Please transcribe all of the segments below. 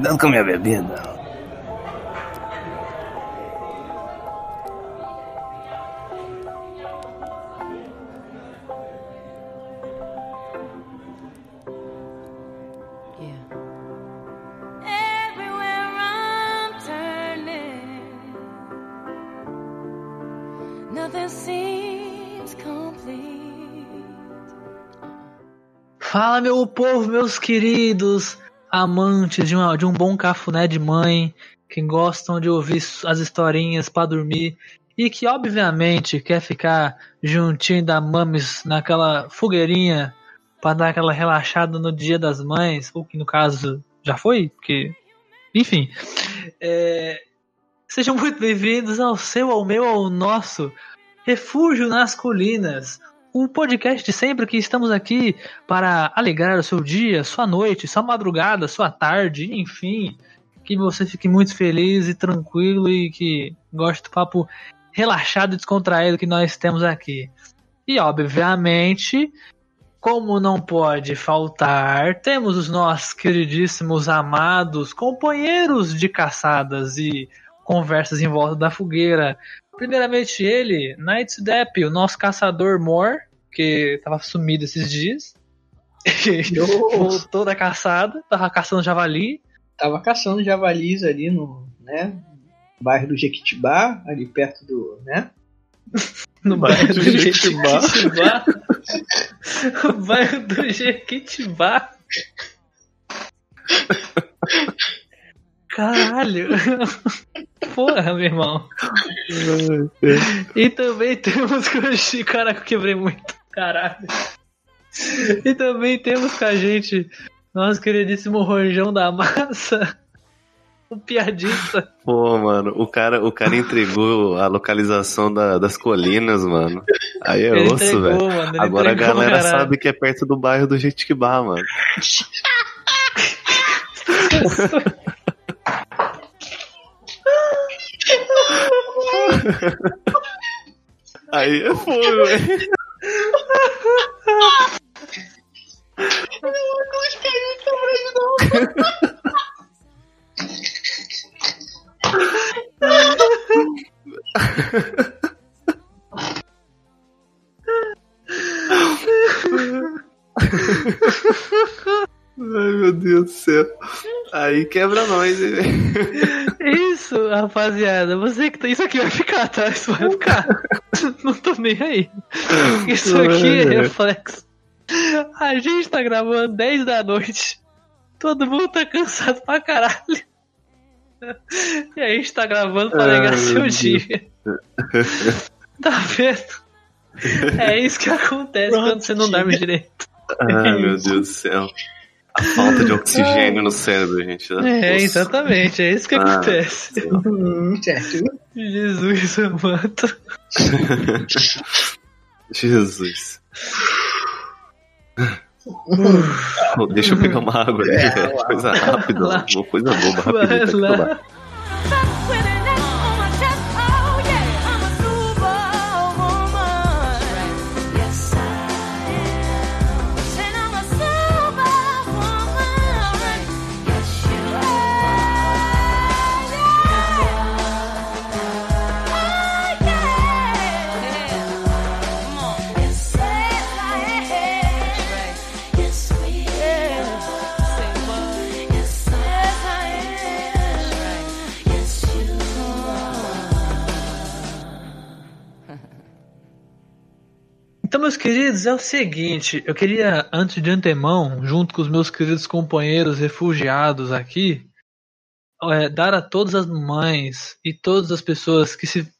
Cuidado com a minha bebida. Everywhere I'm turning, nothing seems complete. Fala, meu povo, meus queridos amantes de, uma- de um bom cafuné de mãe, que gostam de ouvir as historinhas pra dormir e que, obviamente, quer ficar juntinho da mames naquela fogueirinha pra dar aquela relaxada no Dia das Mães, ou que no caso já foi, porque. Enfim. É, Sejam muito bem-vindos ao seu, ao meu, ao nosso Refúgio nas Colinas. O podcast de sempre que estamos aqui para alegrar o seu dia, sua noite, sua madrugada, sua tarde, enfim. Que você fique muito feliz e tranquilo e que goste do papo relaxado e descontraído que nós temos aqui. E obviamente, como não pode faltar, temos os nossos queridíssimos, amados companheiros de caçadas e conversas em volta da fogueira. Primeiramente ele, Night Depp, o nosso caçador Mor, que tava sumido esses dias. Voltou da caçada, tava caçando javali. Tava caçando javalis ali no, né, bairro do Jequitibá, ali perto do, né? No Bairro do Jequitibá. Jequitibá. bairro do Jequitibá. Caralho. Porra, meu irmão. E também temos com a gente. Caraca, eu quebrei muito. Caralho. E também temos com a gente nosso queridíssimo Rojão da Massa. O piadista. Pô, mano, o cara, o cara entregou a localização da- das colinas, mano. Aí é Ele osso, entregou, velho. mano. ele Agora a galera caralho. sabe que é perto do bairro do Jequitibá, mano. Aí é fogo, velho. Ai, meu Deus do céu. Aí quebra nós, hein, rapaziada. Você que tá. Isso aqui vai ficar, tá? Isso vai ficar. Não tô nem aí. Isso aqui é reflexo. A gente tá gravando 10 da noite. Todo mundo tá cansado pra caralho. E a gente tá gravando pra meu seu dia. Tá vendo? É isso que acontece quando você não dorme direito. Ai, meu Deus do céu. A falta de oxigênio no cérebro, gente. né? É, Nossa. exatamente, é isso que Ah. acontece. Hum, certo. Jesus amado. Jesus. Pô, Deixa eu pegar uma água ali, velho. Coisa rápida, uma coisa boba, Vai rapidinho. lá. Então, meus queridos, é o seguinte, eu queria, antes de antemão, junto com os meus queridos companheiros refugiados aqui, é, dar a todas as mães e todas as pessoas que se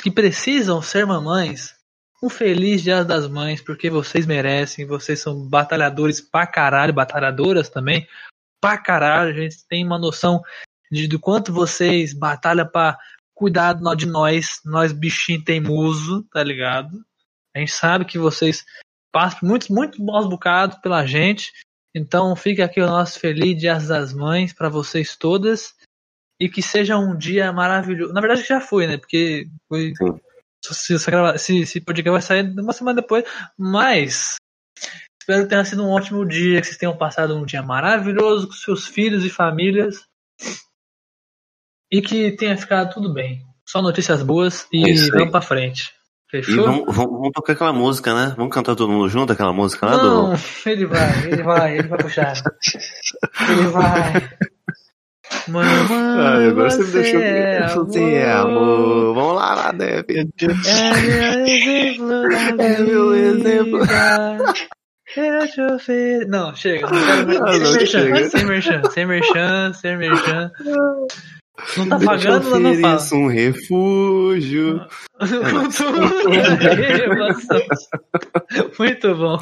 que precisam ser mamães um feliz Dia das Mães, porque vocês merecem, vocês são batalhadores pra caralho, batalhadoras também, pra caralho, a gente tem uma noção de do quanto vocês batalham pra cuidar de nós, nós bichinhos teimoso, tá ligado? A gente sabe que vocês passam muitos, muitos bons bocados pela gente. Então fica aqui o nosso feliz Dia das Mães para vocês todas. E que seja um dia maravilhoso. Na verdade já foi, né? Porque foi. Sim. Se, se, se podcast vai sair uma semana depois. Mas Espero que tenha sido um ótimo dia, que vocês tenham passado um dia maravilhoso com seus filhos e famílias. E que tenha ficado tudo bem. Só notícias boas e É vamos pra frente. E Fechou? vamos, vamos, vamos tocar aquela música, né? Vamos cantar todo mundo junto aquela música lá Não, do. ele vai, ele vai, ele vai puxar. Ele vai. Mamãe, Ai, agora você me você deixou. é é amor. Vamos lá, lá, Deb. É meu exemplo É meu exemplo. Eu te ofereço. Não, chega. Não quero. Ah, não, sem, chega. merchan, sem merchan, sem merchan, sem merchan. Não tá Eu pagando, mas não fala. um refúgio. Muito bom.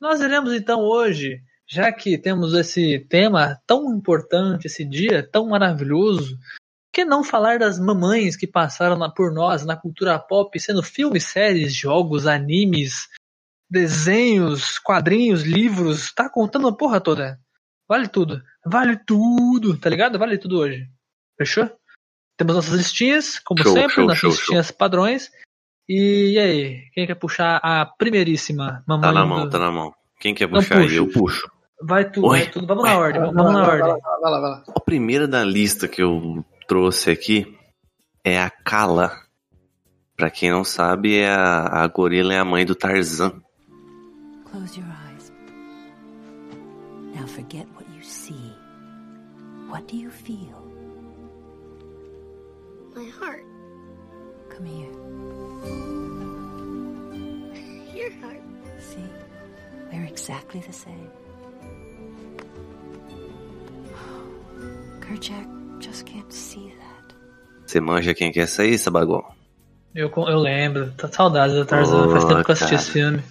Nós iremos então hoje, já que temos esse tema tão importante, esse dia tão maravilhoso, que não falar das mamães que passaram por nós na cultura pop, sendo filmes, séries, jogos, animes, desenhos, quadrinhos, livros, tá contando a porra toda. Vale tudo. Vale tudo, tá ligado? Vale tudo hoje. Fechou? Temos nossas listinhas, como Show, sempre, show, nossas show, listinhas padrões. E, e aí, quem quer puxar a primeiríssima mamãe? Tá na do- mão, tá na mão. Quem quer Não puxar aí? puxo. Eu puxo. Vai tudo, vai tudo. Vamos Oi. na ordem, Vai vamos na lá, vai ordem. vai lá, vai lá. A primeira da lista que eu trouxe aqui é a Kala. Pra quem não sabe, é a, a gorila é a mãe do Tarzan. Close your eyes. Now forget. What do you feel? My heart. Come here. Your heart. See? We're exactly the same. Kerchak just can't see that. Você manja quem que essa aí, Sabagol? Eu, eu lembro, tá saudades do Tarzan, Oh, faz tempo que eu assisti cara. esse filme.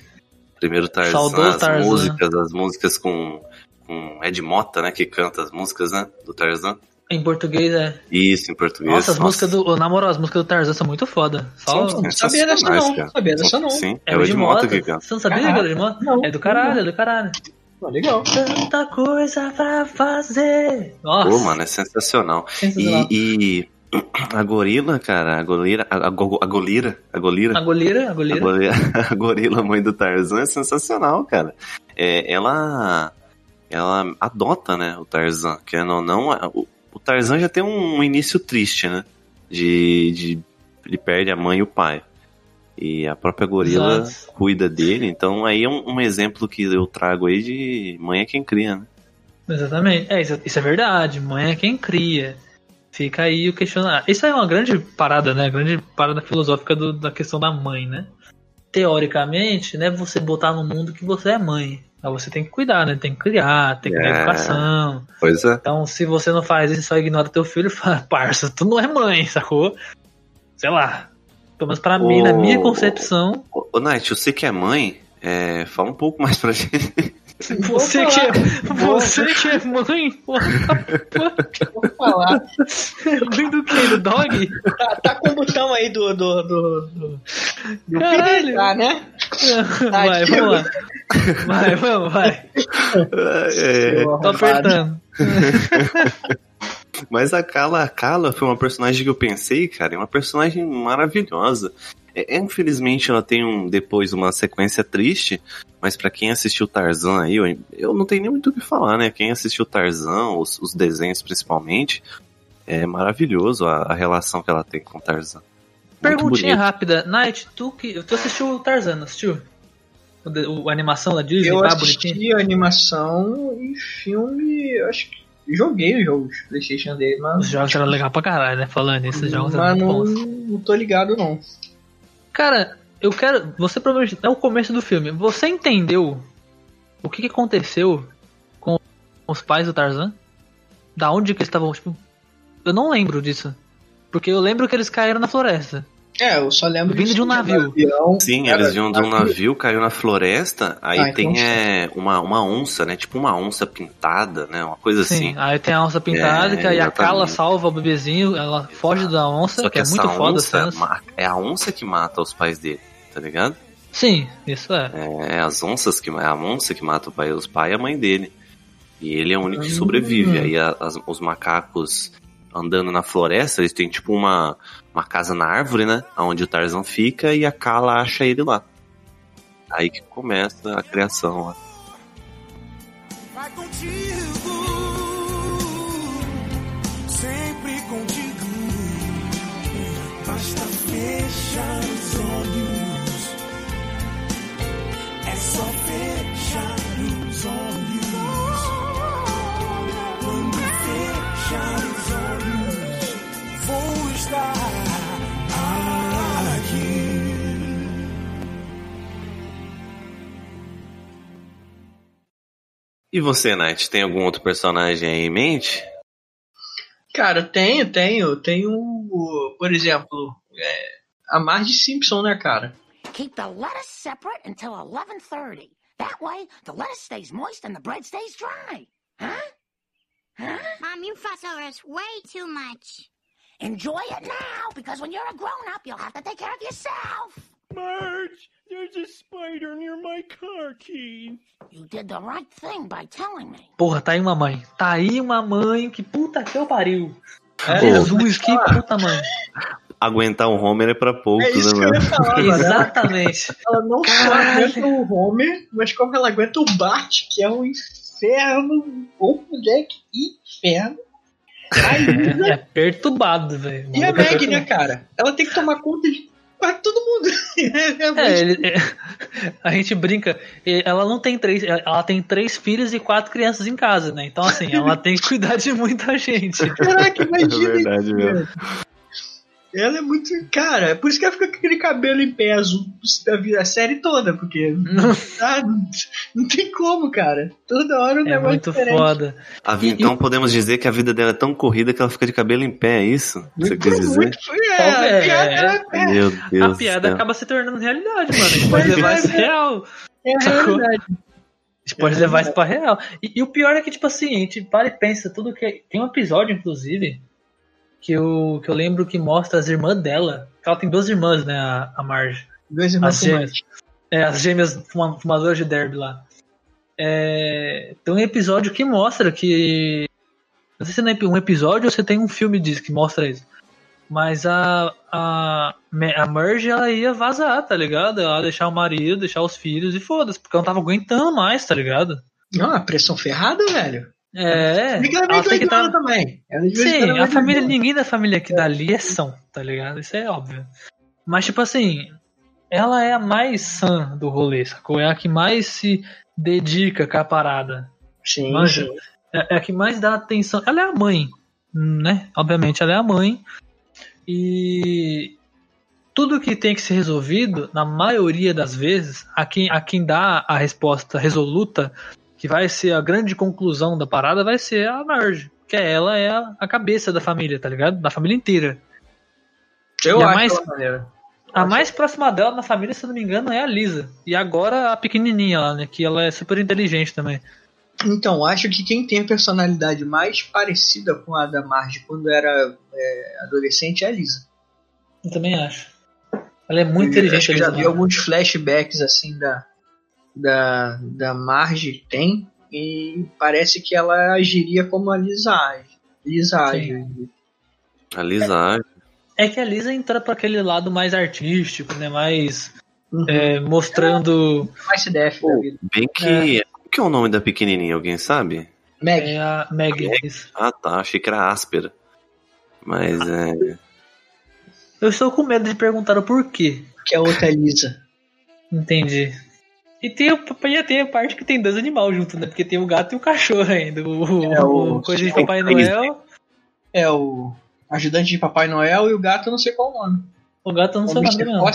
Primeiro Tarzan, Saudoso as Tarzan. músicas, as músicas com, com Ed Mota, né, que canta as músicas, né, do Tarzan. Em português é. Isso, em português. Nossa, as músicas do. Na moral, as músicas do Tarzan são muito foda. Só. São Não sabia dessa não, cara. sabia dessa não. Sim, é, É o o Ed Mota que canta. Você não sabia que era de moto? Não. É do caralho, é do caralho. Pô, legal. Tanta coisa pra fazer. Nossa. Pô, mano, é sensacional. sensacional. E, e a gorila, cara, a gorila, a, a, go- a golira, a golira, A goleira, a a goleira. gorila, a gorila mãe do Tarzan é sensacional, cara. É, ela, ela adota, né, o Tarzan, que ou não, o, o Tarzan já tem um, início triste, né, de, de ele perde a mãe e o pai. E a própria gorila Exato. cuida dele, então aí é um, um exemplo que eu trago aí de mãe é quem cria, né? Exatamente. É, isso, isso é verdade. Mãe é quem cria. Fica aí o questionamento. Isso é uma grande parada, né? Grande parada filosófica do- da questão da mãe, né? Teoricamente, né? Você botar no mundo que você é mãe. Mas você tem que cuidar, né? Tem que criar, tem que dar É. educação. Pois é. Então, se você não faz isso e só ignora teu filho, fala, parça, tu não é mãe, sacou? Sei lá. Pelo menos pra mim, na minha concepção, Ô, Nath, você que é mãe, é, fala um pouco mais pra gente. você que, é, você que é mãe, Vou falar. mãe do que? Do dog? Tá, tá com o botão aí do. do, do, do, do Caralho. tá, né? Vai, vamos lá. Vai, vamos, vai. É, Tô apertando. mas a Kala, a Kala foi uma personagem que eu pensei, cara, é uma personagem maravilhosa. É, infelizmente ela tem um, depois uma sequência triste, mas pra quem assistiu Tarzan aí, eu, eu não tenho nem muito o que falar, né? Quem assistiu Tarzan, os, os desenhos principalmente, é maravilhoso a, a relação que ela tem com Tarzan. Perguntinha rápida. Night, tu, que, tu assistiu o Tarzan, assistiu? O, o- a animação da Disney, Eu bonitinho? assisti a animação e filme. eu Acho que joguei os jogos PlayStation dele, Os mas. jogos eram legal pra caralho, né? Falando nisso, os jogos eram mas muito não, não tô ligado, não. Cara, eu quero. Você provavelmente. É o começo do filme. Você entendeu o que, que aconteceu com os pais do Tarzan? Da onde que eles estavam? Tipo, eu não lembro disso. Porque eu lembro que eles caíram na floresta. É, eu só lembro Vindo de um que navio. avião, Sim, era eles vinham de um navio, caiu na floresta, aí Ah, então tem sim. é, uma, uma onça, né? Tipo uma onça pintada, né? Uma coisa Sim, assim. aí tem a onça pintada, É, que aí a. Kala salva o bebezinho, ela foge da onça, Só que, que é essa muito foda onça é a onça que mata os pais dele, tá ligado? Sim, isso é. É as onças que é a onça que mata o pai, os pais e a mãe dele. E ele é o único que Hum. sobrevive. Aí a- as- os macacos andando na floresta, eles têm tipo uma, uma casa na árvore, né? Onde o Tarzan fica e a Kala acha ele lá. Aí que começa a criação. ó. Vai contigo, sempre contigo. Basta fechar E você, Night, tem algum outro personagem aí em mente? Cara, tenho, tenho. Tenho, por exemplo, é, a Marge Simpson, né, cara? Keep the lettuce separate until 11:30. That way, the lettuce stays moist and the bread stays dry. Huh? Huh? Mom, you fuss over us way too much. Enjoy it now, because when you're a grown-up, you'll have to take care of yourself. Marge, there's a spider near my car key. You did the right thing by telling me. Porra, tá aí uma mãe. Tá aí uma mãe que puta que eu pariu. É, Jesus, que puta mãe. Aguentar um Homer é pra poucos, É isso que né, eu mano? ia falar, mano. Exatamente. Ela não só Caralho. aguenta o Homer, mas como ela aguenta o Bart, que é um inferno, ou moleque inferno. A É, perturbado, velho. e a Meg, né, cara? Ela tem que tomar conta de quase todo mundo. É, ele- é, a gente brinca, e ela não tem três, ela tem três filhos e quatro crianças em casa, né? Então assim, ela tem que cuidar de muita gente. Caraca, É imagina. verdade mesmo. Ela é muito. Cara, é por isso que ela fica com aquele cabelo em pé azul a a série toda, porque. ah, não, não tem como, cara. Toda hora um É negócio muito diferente. foda. A vi- E- então podemos dizer que a vida dela é tão corrida que ela fica de cabelo em pé, é isso? Você Muito, quis dizer? muito. É, a É. piada é, Meu Deus a piada acaba se tornando realidade, mano. A gente pode levar isso real. é a realidade. A gente pode levar isso pra real. E, e o pior é que, tipo assim, a gente para e pensa tudo que. Tem um episódio, inclusive, que eu, que eu lembro que mostra as irmãs dela. Ela tem duas irmãs, né, a, a Marge. Dois irmãos As gêmeas. É, as gêmeas fuma- fumadoras de derby lá. É, tem um episódio que mostra que. Não sei se é um episódio ou se tem um filme disso que mostra isso. Mas a, a, a Merge ela ia vazar, tá ligado? Ela ia deixar o marido, deixar os filhos e foda-se, porque ela não tava aguentando mais, tá ligado? Não, a pressão ferrada, velho. É, é tem que estar. também. Sim, a é família, ninguém da família aqui dali é são, tá ligado? Isso é óbvio. Mas, tipo assim, ela é a mais sã do rolê, sacou? É a que mais se dedica com a parada. Sim, Manja. É, é a que mais dá atenção. Ela é a mãe, né? Obviamente, ela é a mãe. E tudo que tem que ser resolvido, na maioria das vezes, a quem, a quem dá a resposta resoluta, que vai ser a grande conclusão da parada, vai ser a Marge. Que ela é a, a cabeça da família, tá ligado? Da família inteira. Eu E a acho mais- ela maneira. A mais próxima dela na família, se eu não me engano, é a Lisa. E agora a pequenininha lá, né? Que ela é super inteligente também. Então, acho que quem tem a personalidade mais parecida com a da Marge quando era é, adolescente é a Lisa. Eu também acho. Ela é muito Eu inteligente. Eu a já vi Marge. alguns flashbacks assim da, da, da Marge tem e parece que ela agiria como a Lisa age. Lisa age. A Lisa É que a Lisa entra pra aquele lado mais artístico, né? Mais Uhum. é, mostrando. Mais CDF da vida. Bem que. Qual que é o nome da pequenininha? Alguém sabe? Meg, É a Meg. Ah tá, achei que era áspera. Mas é. Eu estou com medo de perguntar o porquê. que é outra Lisa. Entendi. E tem, o- ia ter a parte que tem dois animais junto, né? Porque tem o gato e o cachorro ainda. O, É, o- o coisa de Papai três, Noel. É o ajudante de Papai Noel e o gato eu não sei qual o nome. O gato eu não o sei o nome Mr. dele, não.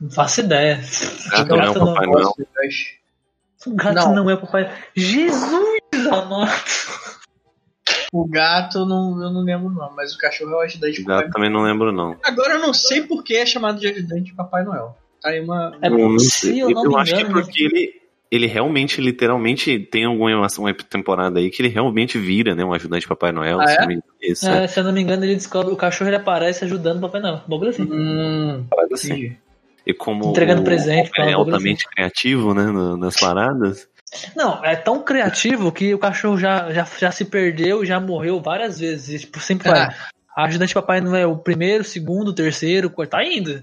Não faço ideia. Gato O não é gato o não, Papai Noel. Fócegas. o gato Não. não é papai. Jesus amado. O gato não, eu não lembro o nome, mas o cachorro é o ajudante de O Papai gato também não lembro, não. Agora eu não sei por que é chamado de ajudante de Papai Noel. Aí uma. É, Eu não se eu não me acho que é engano, porque ele, ele realmente, literalmente, tem alguma uma temporada aí que ele realmente vira, né? Um ajudante de Papai Noel. Ah, se é? não engano. Isso, é. É, se eu não me engano, ele descobre o cachorro ele aparece ajudando o Papai Noel. Bagulho assim. Hum, assim. entendi. E como Entregando o presente, é bagulho altamente criativo, né? nas paradas. Não, é tão criativo que o cachorro já, já, já se perdeu, já morreu várias vezes. E, tipo, sempre vai. Ah, A ajudante Papai Noel, o primeiro, o segundo, o terceiro, o quarto, tá indo.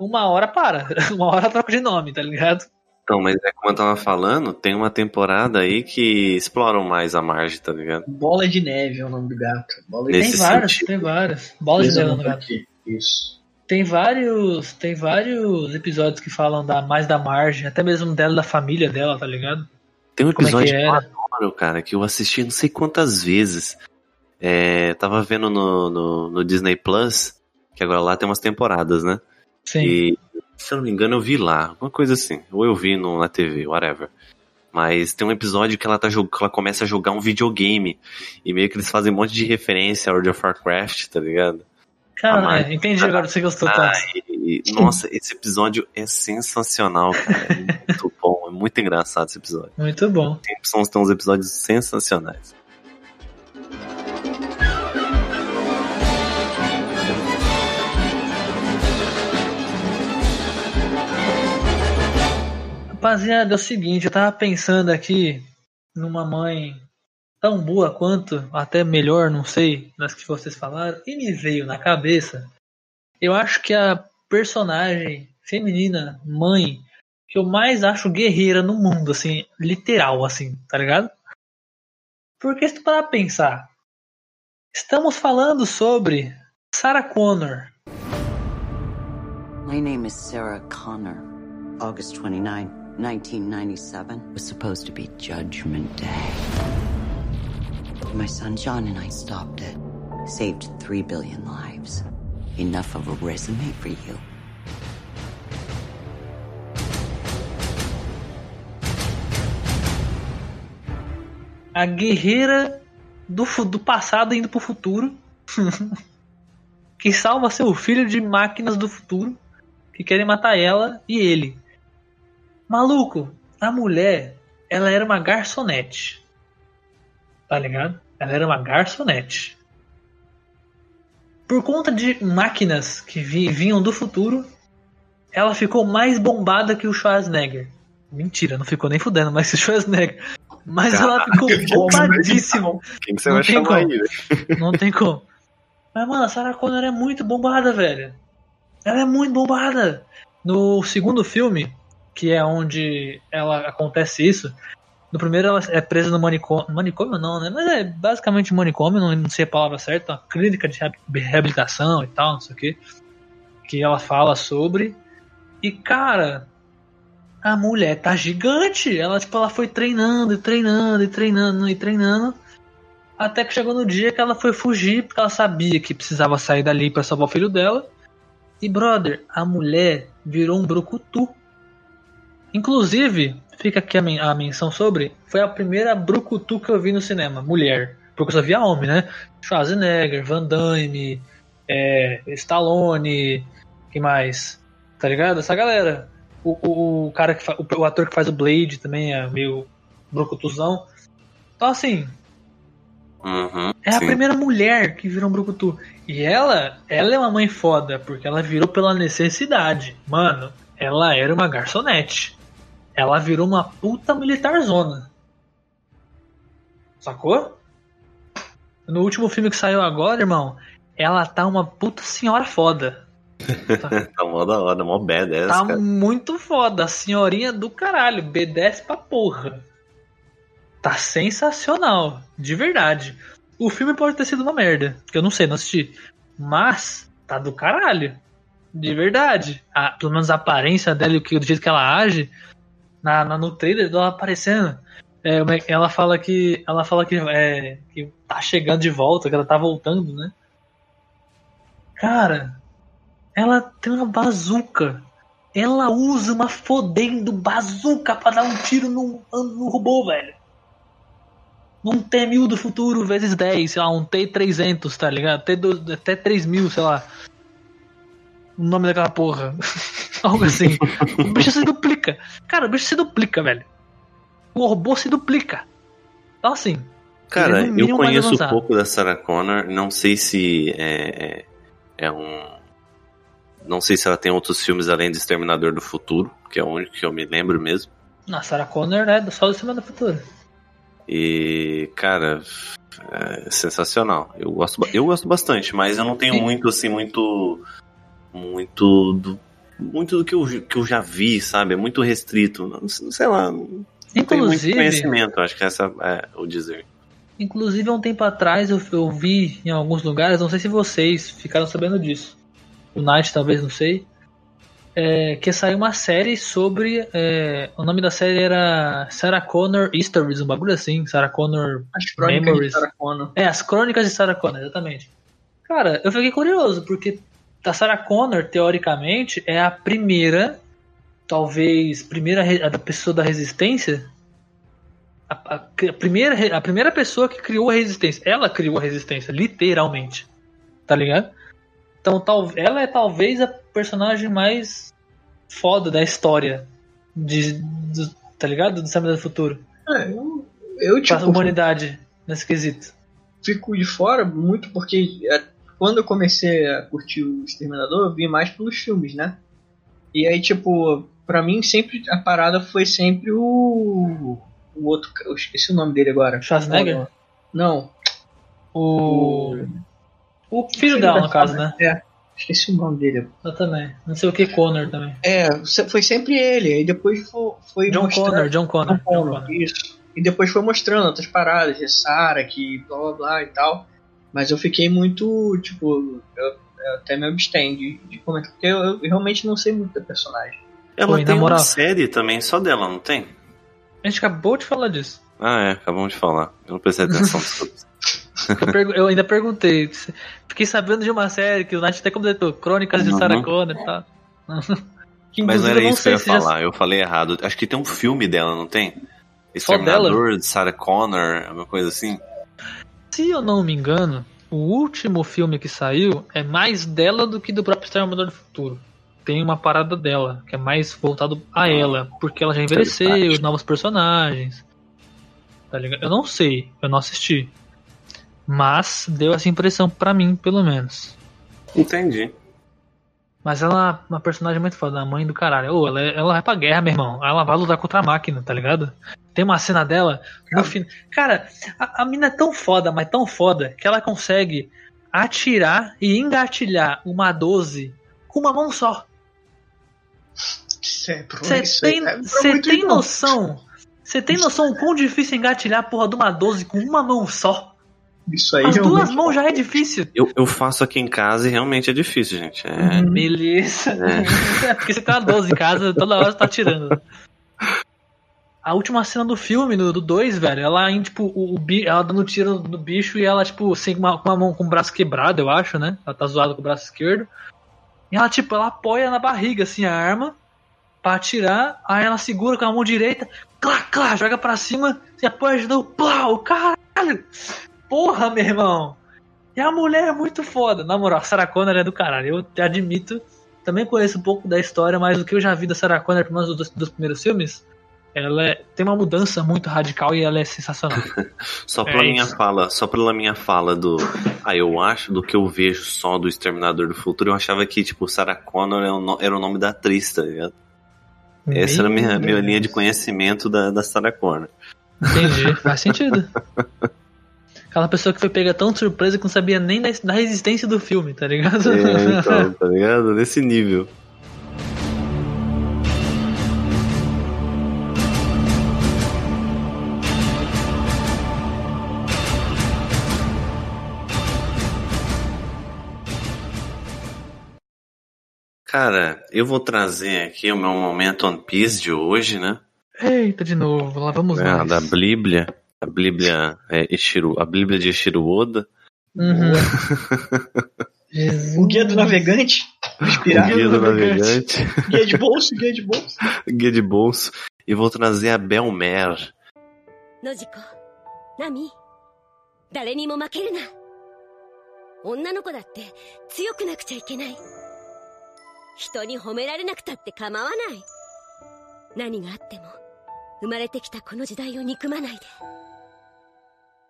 Uma hora para. Uma hora troca de nome, tá ligado? Então, mas é como eu tava falando, tem uma temporada aí que exploram mais a Marge, tá ligado? Bola de neve é o nome do gato. Bola de Tem várias, sentido. tem várias. Bola de Beleza, neve eu no vou gato. aqui. Isso. Tem vários, tem vários episódios que falam da, mais da Marge, até mesmo dela, da família dela, tá ligado? Tem um Como é que episódio que, eu adoro, cara, que eu assisti não sei quantas vezes. É, tava vendo no, no, no Disney Plus, que agora lá tem umas temporadas, né? Sim. E, se eu não me engano, eu vi lá, alguma coisa assim. Ou eu vi no, na TV, whatever. Mas tem um episódio que ela, tá, que ela começa a jogar um videogame. E meio que eles fazem um monte de referência a World of Warcraft, tá ligado? Cara, a Marge- é, entendi agora você gostou Ah, tanto. e- nossa, esse episódio é sensacional, cara. É muito bom, é muito engraçado esse episódio. Muito bom. São, tem uns episódios sensacionais. Rapaziada, é o seguinte, eu tava pensando aqui numa mãe tão boa quanto, até melhor, não sei, das que vocês falaram, e me veio na cabeça. Eu acho que a personagem feminina, mãe, que eu mais acho guerreira no mundo, assim, literal, assim, tá ligado? Porque se tu parar pensar, estamos falando sobre Sarah Connor. My name is Sarah Connor. August 29, 1997 was supposed to be Judgment Day. My son John and I stopped it. Saved 3 billion lives. Enough of a resume for you. a guerreira do, do passado indo pro futuro. que salva seu filho de máquinas do futuro que querem matar ela e ele. Maluco, a mulher, ela era uma garçonete. Tá ligado? Ela era uma garçonete. Por conta de máquinas que vi- vinham do futuro, ela ficou mais bombada que o Schwarzenegger. Mentira, não ficou nem fudendo, mas que o Schwarzenegger. Mas ela ficou bombadíssima. Quem que você Não vai chamar como. aí? velho? Não tem como. Mas, mano, a Sarah Connor é muito bombada, velho. Ela é muito bombada. No segundo filme, que é onde ela acontece isso, no primeiro ela é presa no manicômio. Manicômio não, né? Mas é basicamente manicômio, não, sei a palavra certa, uma clínica de reab- reabilitação e tal, não sei o que. Que ela fala sobre. E, cara, a mulher tá gigante. Ela, tipo, ela foi treinando e treinando e treinando e treinando. Até que chegou no dia que ela foi fugir, porque ela sabia que precisava sair dali pra salvar o filho dela. E, brother, a mulher virou um brucutu. Inclusive, fica aqui a, men- a menção sobre, foi a primeira brucutu que eu vi no cinema, mulher. Porque eu só via homem, né? Schwarzenegger, Van Damme, é, Stallone, que mais? Tá ligado? Essa galera. O, o, o cara que o, o ator que faz o Blade também é meio brucutuzão. Então assim, Uhum, é a sim. primeira mulher que virou um brucutu. E ela, ela é uma mãe foda, porque ela virou pela necessidade. Mano, ela era uma garçonete. Ela virou uma puta militar zona. Sacou? No último filme que saiu agora, irmão, ela tá uma puta senhora foda. Tá mó da hora, mó badass, Tá cara. muito foda, senhorinha do caralho, B10 pra porra. Tá sensacional, de verdade. O filme pode ter sido uma merda, que eu não sei, não assisti. Mas tá do caralho. De verdade. A- pelo menos a aparência dela e o do jeito que ela age na, na- no trailer dela aparecendo. É, ela fala que. Ela fala que, é, que tá chegando de volta, que ela tá voltando, né? Cara, ela tem uma bazuca. Ela usa uma fodendo bazuca pra dar um tiro no, no robô, velho. Num T-1000 do futuro vezes 10, sei lá, um T300, tá ligado? T2, até 3000, sei lá. O nome daquela porra. Algo assim. o bicho se duplica. Cara, o bicho se duplica, velho. O robô se duplica. Então, assim. Cara, é eu conheço um pouco da Sarah Connor, não sei se é, é, é um. Não sei se ela tem outros filmes além de Exterminador do Futuro, que é o único que eu me lembro mesmo. A Sarah Connor é só do Semana Futura. E, cara, é sensacional. Eu gosto, eu gosto bastante, mas eu não tenho muito, assim, muito. Muito do, muito do que eu, que eu já vi, sabe? É muito restrito. Não, sei lá, não tem muito Inclusive, conhecimento, acho que essa é o dizer. inclusive há um tempo atrás eu, eu vi em alguns lugares, não sei se vocês ficaram sabendo disso. O Night talvez, não sei. É, que saiu uma série sobre. é, o nome da série era Sarah Connor Histories, um bagulho assim. Sarah Connor As crônicas Memories. de Sarah Connor. É, as crônicas de Sarah Connor, exatamente. Cara, eu fiquei curioso, porque a Sarah Connor, teoricamente, é a primeira, talvez, primeira a pessoa da resistência. A, a- a primeira, a primeira pessoa que criou a resistência. Ela criou a resistência, literalmente. Tá ligado? Então, tal, ela é talvez a personagem mais foda da história. De, do- tá ligado? Do Samurai do Futuro. É, eu, eu Pra tipo, humanidade, nesse quesito. fico de fora muito porque é, quando eu comecei a curtir o Exterminador, eu vi mais pelos filmes, né? E aí, tipo, pra mim sempre a parada foi sempre o. O outro. Eu esqueci o nome dele agora. Schwarzenegger? Não. O. O filho dela, no caso, né? É, esqueci o nome dele. Eu também. Não sei o que, Connor também. É, foi sempre ele. Aí depois foi, foi John mostrando- Connor, John Connor. John Connor, isso. E depois foi mostrando outras paradas, de Sarah, que blá blá blá e tal. Mas eu fiquei muito, tipo, eu, eu até me abstenho de, de comentar, porque eu, eu realmente não sei muito da personagem. Ela Oi, tem moral. uma série também, só dela, não tem? A gente acabou de falar disso. Ah, é, acabamos de falar. Eu não prestei atenção. Eu, eu ainda perguntei. Fiquei sabendo de uma série que o Nath até completou. Crônicas de Uhum. Sarah Connor e tal. Que, Mas não era isso que eu ia sei se já- falar, eu falei errado. Acho que tem um filme dela, não tem? Exterminador de Sarah Connor, alguma coisa assim. Se eu não me engano, o último filme que saiu é mais dela do que do próprio Exterminador do Futuro. Tem uma parada dela, que é mais voltado a ela, porque ela já envelheceu, novos personagens. Tá ligado? Eu não sei, eu não assisti. Mas deu essa impressão pra mim, pelo menos. Entendi. Mas ela é uma personagem muito foda, a mãe do caralho. Ô, ela, ela vai pra guerra, meu irmão. Ela vai lutar contra a máquina, tá ligado? Tem uma cena dela no fim. Cara, a, a mina é tão foda, mas tão foda, que ela consegue atirar e engatilhar uma 12 com uma mão só. É, Você aí tem, é tem irmão. noção? Você tem noção o quão difícil é engatilhar a porra de uma 12 com uma mão só? Isso aí As duas mãos já é difícil. Eu, eu faço aqui em casa e realmente é difícil, gente. É, Beleza. Porque você tem uma 12 em casa, toda hora você tá tirando. A última cena do filme, do 2, velho, ela em, tipo, o, o bi- ela dando tiro no bicho e ela, tipo, sem uma, com uma mão com o braço quebrado, eu acho, né? Ela tá zoada com o braço esquerdo. E ela, tipo, ela apoia na barriga, assim, a arma pra atirar. Aí ela segura com a mão direita, clá, clá, joga pra cima, se apoia de novo, plau, caralho! Porra, meu irmão! E a mulher é muito foda. Na moral, a Sarah Connor é do caralho. Eu te admito. Também conheço um pouco da história, mas o que eu já vi da Sarah Connor, pelo menos dos, dos primeiros filmes, ela é- tem uma mudança muito radical e ela é sensacional. Só pela É minha isso. fala, só pela minha fala do. Ah, eu acho, do que eu vejo só do Exterminador do Futuro, eu achava que, tipo, Sarah Connor era o, no- era o nome da atriz, tá ligado? Essa era a minha, minha linha de conhecimento da, da Sarah Connor. Entendi, faz sentido. Aquela pessoa que foi pega tão de surpresa que não sabia nem da, da resistência do filme, tá ligado? É, então, tá ligado? Nesse nível. Cara, eu vou trazer aqui o meu momento One Piece de hoje, né? Eita, de novo, lá vamos É, nós. da Bíblia A Bíblia é Ishiru, a Bíblia de Ishiru Oda. Uhum. Jesus. O guia do navegante, O inspirado. Guia do navegante. Navegante. Guia de bolso, guia de bolso. Guia de bolso. E vou trazer a Belmer. ノジコ、ナミ、誰にも負けるな。女の子だって強くなくちゃいけない。人に褒められなくたって構わない。何があっても、生まれてきたこの時代を憎まないで。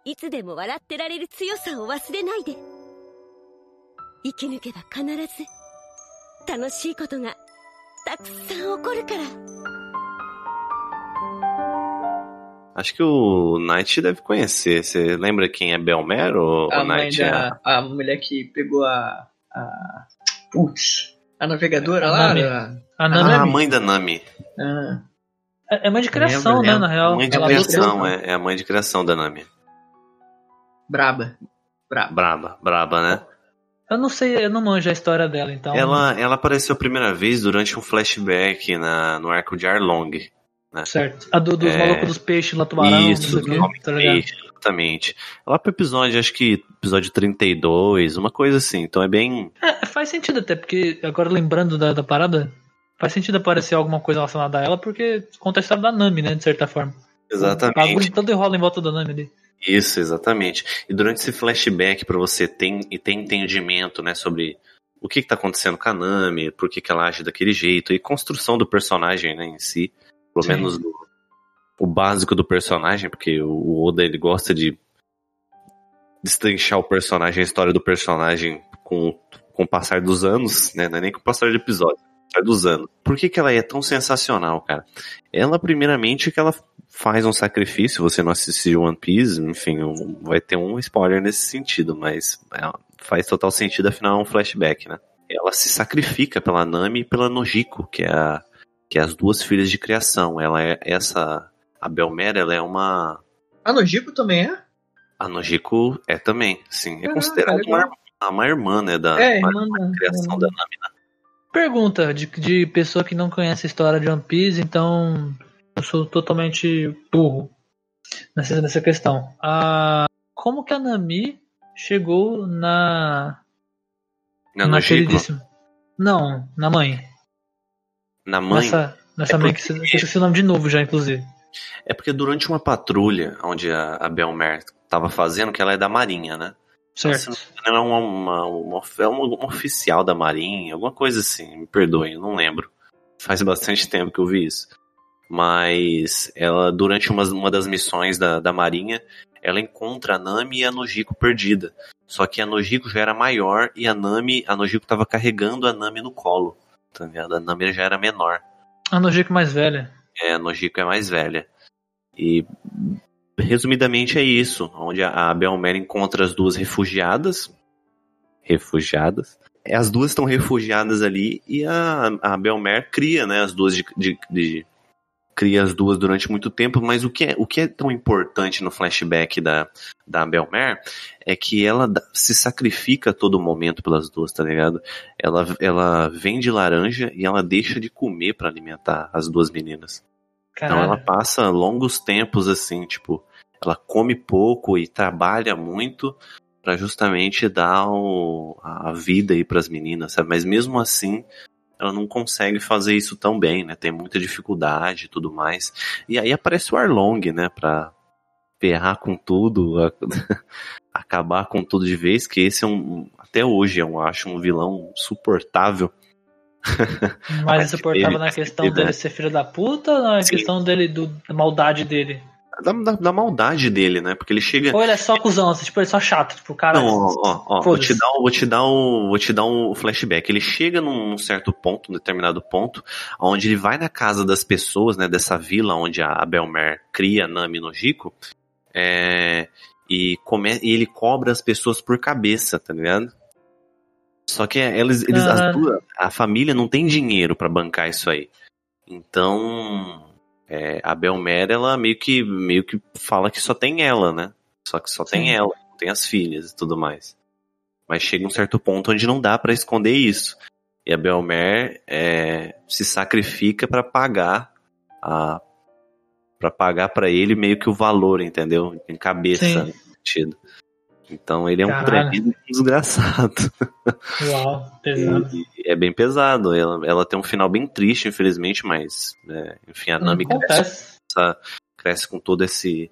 いつでも笑ってられる強さを忘れないで。生き抜けば必ず、楽しいことが、たくさん起こるから。 Acho que o Knight deve conhecer. Você lembra quem é Belmer ou A o mãe Knight é? da. A mulher que pegou a. a... Putz. A navegadora A lá? Nami. a- A Nami Ah, é a mãe. mãe da Nami. ah, É é mãe de criação, Lembro, né, lembro. na real. Mãe de Ela criação, adotou. é, é a mãe de criação da Nami. braba. Braba. Braba, braba, né? Eu não sei, eu não manjo a história dela, então. Ela, ela apareceu a primeira vez durante um flashback na, no arco de Arlong. Certo. A do, dos É. malucos dos peixes lá, tubarão, Isso, o do quê, tá ligado? Homem-Peixe, exatamente. Lá pro episódio, acho que episódio 32, uma coisa assim. Então é bem. É, faz sentido até, porque agora lembrando da, da parada, faz sentido aparecer alguma coisa relacionada a ela, porque conta a história da Nami, né, de certa forma. O Exatamente. bagulho todo enrola em volta da Nami ali. Isso, exatamente. E durante esse flashback, pra você ter, e ter entendimento, né, sobre o que, que tá acontecendo com a Nami, por que, que ela age daquele jeito, e construção do personagem, né, em si. Pelo Sim. menos o, o básico do personagem, porque o, o Oda, ele gosta de destrinchar o personagem, a história do personagem com, com o passar dos anos, né, não é nem com o passar de episódio, com o passar dos anos. Por que, que ela é tão sensacional, cara? Ela, primeiramente, que ela faz um sacrifício, você não assistiu One Piece, enfim, um- vai ter um spoiler nesse sentido, mas é, faz total sentido, afinal é um flashback, né? Ela se sacrifica pela Nami e pela Nojiko, que é, a, que é as duas filhas de criação. Ela é essa. A Belmer, ela é uma. A Nojiko também é? A Nojiko é também, sim. É considerada uma, uma irmã, né? Da É, uma irmã da- criação da Nami. né? Pergunta de, de pessoa que não conhece a história de One Piece, então eu sou totalmente burro nessa, nessa questão. Ah, como que a Nami chegou na. Na na queridíssima- Não, na mãe. na mãe. Nessa, nessa É mãe que você que esqueci o nome de novo já, inclusive. É porque durante uma patrulha onde a, a Belmer tava fazendo, que ela é da Marinha, né? Certo. Ela é uma, uma, uma, é uma- uma oficial da Marinha, alguma coisa assim, me perdoem, eu não lembro. Faz bastante tempo que eu vi isso. Mas ela, durante uma, uma das missões da, da Marinha, ela encontra a Nami e a Nojiko perdida. Só que a Nojiko já era maior e a Nami, a Nojiko tava carregando a Nami no colo. Tá ligado? A Nami já era menor. A Nojiko mais velha. É, a Nojiko é mais velha. E resumidamente é isso, onde a a Belmer encontra as duas refugiadas. Refugiadas. É, As duas estão refugiadas ali e a, a Belmer cria, né, as duas de, de- de- cria as duas durante muito tempo, mas o que é, o que é tão importante no flashback da, da Belmer é que ela se sacrifica a todo momento pelas duas, tá ligado? Ela, ela vende laranja e ela deixa de comer pra alimentar as duas meninas. Então ela Caralho. passa longos tempos assim, tipo, ela come pouco e trabalha muito pra justamente dar o- a vida aí pras meninas, sabe? Mas mesmo assim, ela não consegue fazer isso tão bem, né? Tem muita dificuldade e tudo mais. E aí aparece o Arlong, né, pra ferrar com tudo, a- acabar com tudo de vez, que esse é um até hoje eu acho um vilão suportável. Mais insuportável na questão ele- dele ser filho da puta ou na Sim. questão dele, do, da maldade dele? Da, da, da maldade dele, né? Porque ele chega Ou ele é só cuzão, assim, tipo, ele é só chato, tipo, cara. Não, ó, ó, ó, vou te dar, um- vou te dar um, vou te dar um flashback. Ele chega num, certo ponto, um determinado ponto, onde ele vai na casa das pessoas, né, dessa vila onde a Belmer cria Nami no Jico, é, e, come, e ele cobra as pessoas por cabeça, tá ligado? Só que eles, eles duas- a família não tem dinheiro pra bancar isso aí. Então, é, a Belmer, ela meio que, meio que fala que só tem ela, né? Só que só tem Sim. ela, não tem as filhas e tudo mais. Mas chega um certo ponto onde não dá pra esconder isso. E a Belmer é, se sacrifica pra pagar a para pagar pra ele meio que o valor, entendeu? Em cabeça, Sim. sentido. Então ele é um tremendo desgraçado. Uau, pesado. E é bem pesado. Ela, ela tem um final bem triste, infelizmente, mas é, enfim, a Nami cresce, essa- cresce com todo esse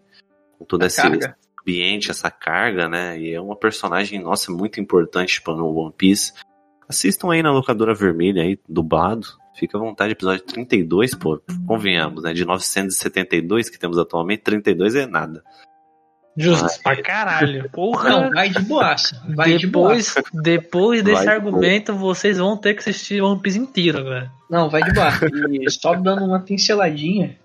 com todo esse carga. ambiente, essa carga, né? E é uma personagem, nossa, muito importante para no One Piece. Assistam aí na locadora vermelha aí, dublado. Fica à vontade, episódio 32, pô, convenhamos, né? De 972 que temos atualmente, 32 é nada. Justo, pra caralho. Porra. Não, vai de boaça. Vai de depois, boaça. depois desse Vai de argumento, vocês vão ter que assistir One Piece inteiro agora. Não, vai de boaça. E só dando uma pinceladinha,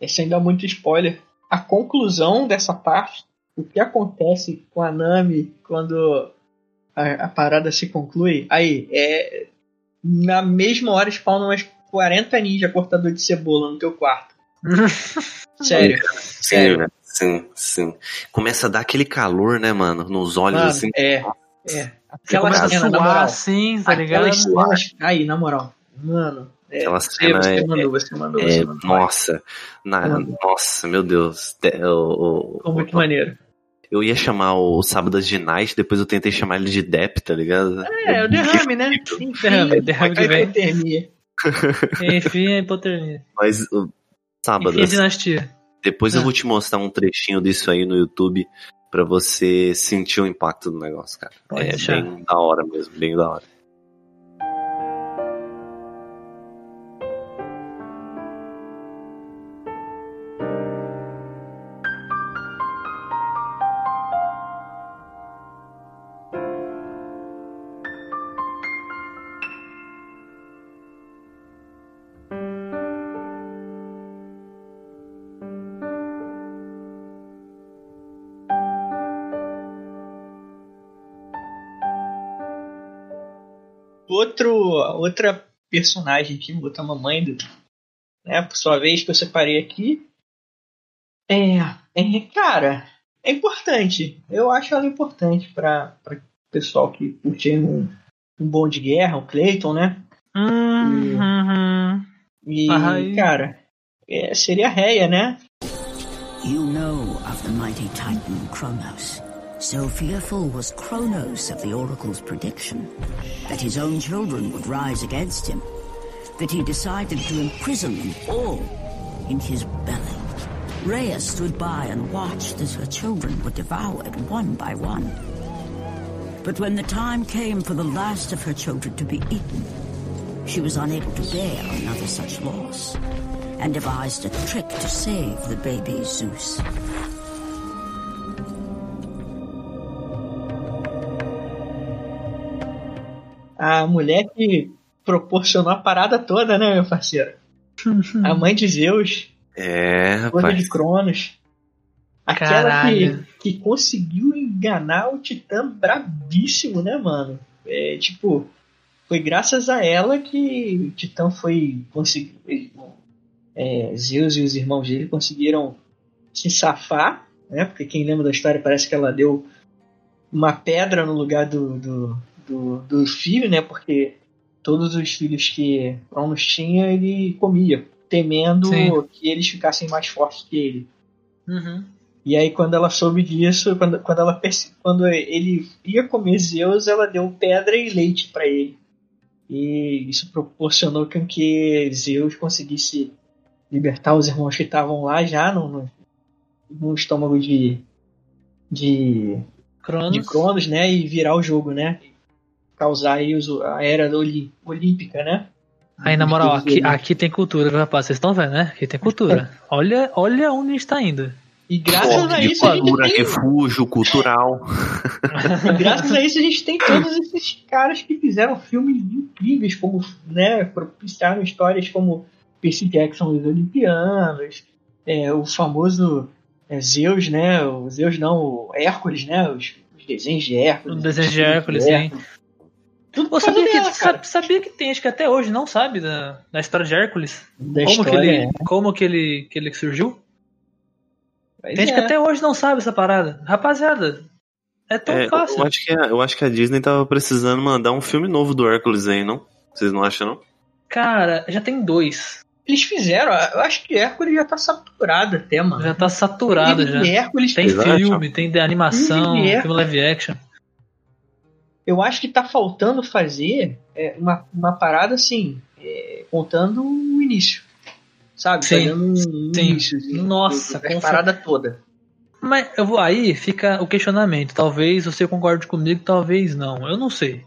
esse ainda é muito spoiler. A conclusão dessa parte, o que acontece com a Nami quando a, a parada se conclui, aí é na mesma hora spawnam umas 40 ninja cortador de cebola no teu quarto. Sério. Sim, Sério. Sim, sim. Começa a dar aquele calor, né, mano? Nos olhos, Mano, assim. é. É. Aquela começa a cena, na suar moral. assim, tá ligado? Cenas. Aí, na moral. Mano. É, Aquela você, cena você é- mandou, você mandou, É, você mandou. nossa, na- nossa, meu Deus. De- Ficou muito maneiro. eu ia chamar o Sábadas de Night, depois eu tentei chamar ele de Depp, tá ligado? É, o derrame, né? Enfim, Derrame, derrame vem. hipotermia. Enfim, a hipotermia. Mas o Enfim, a dinastia. Depois eu Ah. vou te mostrar um trechinho disso aí no YouTube pra você sentir o impacto do negócio, cara. Pode é deixar. bem da hora mesmo, bem da hora. Outra personagem aqui, outra mamãe do. Né, por sua vez, que eu separei aqui. É, é. Cara, é importante. Eu acho ela importante para o pessoal que curte um, um bom de guerra, o Clayton, né? Uhum. E, Ai. cara, é, seria a Reia, né? You know of the mighty Titan Kronos. So fearful was Kronos of the Oracle's prediction that his own children would rise against him, that he decided to imprison them all in his belly. Rhea stood by and watched as her children were devoured one by one. But when the time came for the last of her children to be eaten, she was unable to bear another such loss and devised a trick to save the baby Zeus. A mulher que proporcionou a parada toda, né, meu parceiro? A mãe de Zeus, É, rapaz. de Cronos. Aquela Caralho. que, que conseguiu enganar o Titã brabíssimo, né, mano? É, tipo, foi graças a ela que o Titã foi conseguir. É, Zeus e os irmãos dele conseguiram se safar, né? Porque quem lembra da história parece que ela deu uma pedra no lugar do, do, do, do filho, né? Porque todos os filhos que Cronos tinha, ele comia, temendo Sim. que eles ficassem mais fortes que ele. Uhum. E aí quando ela soube disso, quando, quando, ela, quando ele ia comer Zeus, ela deu pedra e leite para ele. E isso proporcionou com que Zeus conseguisse libertar os irmãos que estavam lá já no, no, no estômago de, de, de Cronos. Cronos, né? E virar o jogo, né? Causar aí os- a era olímpica, né? Aí, na moral, Os aqui, aqui tem cultura, rapaz? Vocês estão vendo, né? Aqui tem cultura. Olha, olha onde a gente tá indo. E graças a isso a gente cultura, tem refúgio cultural. E graças a isso a gente tem todos esses caras que fizeram filmes incríveis, como, né, propiciaram histórias como Percy Jackson e os Olimpianos, é, o famoso é, Zeus, né, o Zeus não, o Hércules, né, os, os desenhos de Hércules. O desenho de os Hércules, de hein? Tudo por sabia, que, dela, cara. sa- sabia que tem gente que até hoje não sabe da, da história de Hércules? Da como que história, ele, é. como que ele, que ele surgiu? Pois Tem gente é. que até hoje não sabe essa parada. Rapaziada, é tão É, eu, fácil. acho que a, eu acho que a Disney tava precisando mandar um filme novo do Hércules aí, não? Vocês não acham, não? Cara, já tem dois. Eles fizeram, eu acho que Hércules já tá saturado até, mano. Já tá saturado já. Hércules Tem filme, tem de animação, filme live action. Eu acho que tá faltando fazer é, uma, uma parada assim, é, contando o início. Sabe? Sim, Fazendo um sim. início. assim, Nossa, com parada toda. Mas eu vou aí fica o questionamento. Talvez você concorde comigo, talvez não. Eu não sei.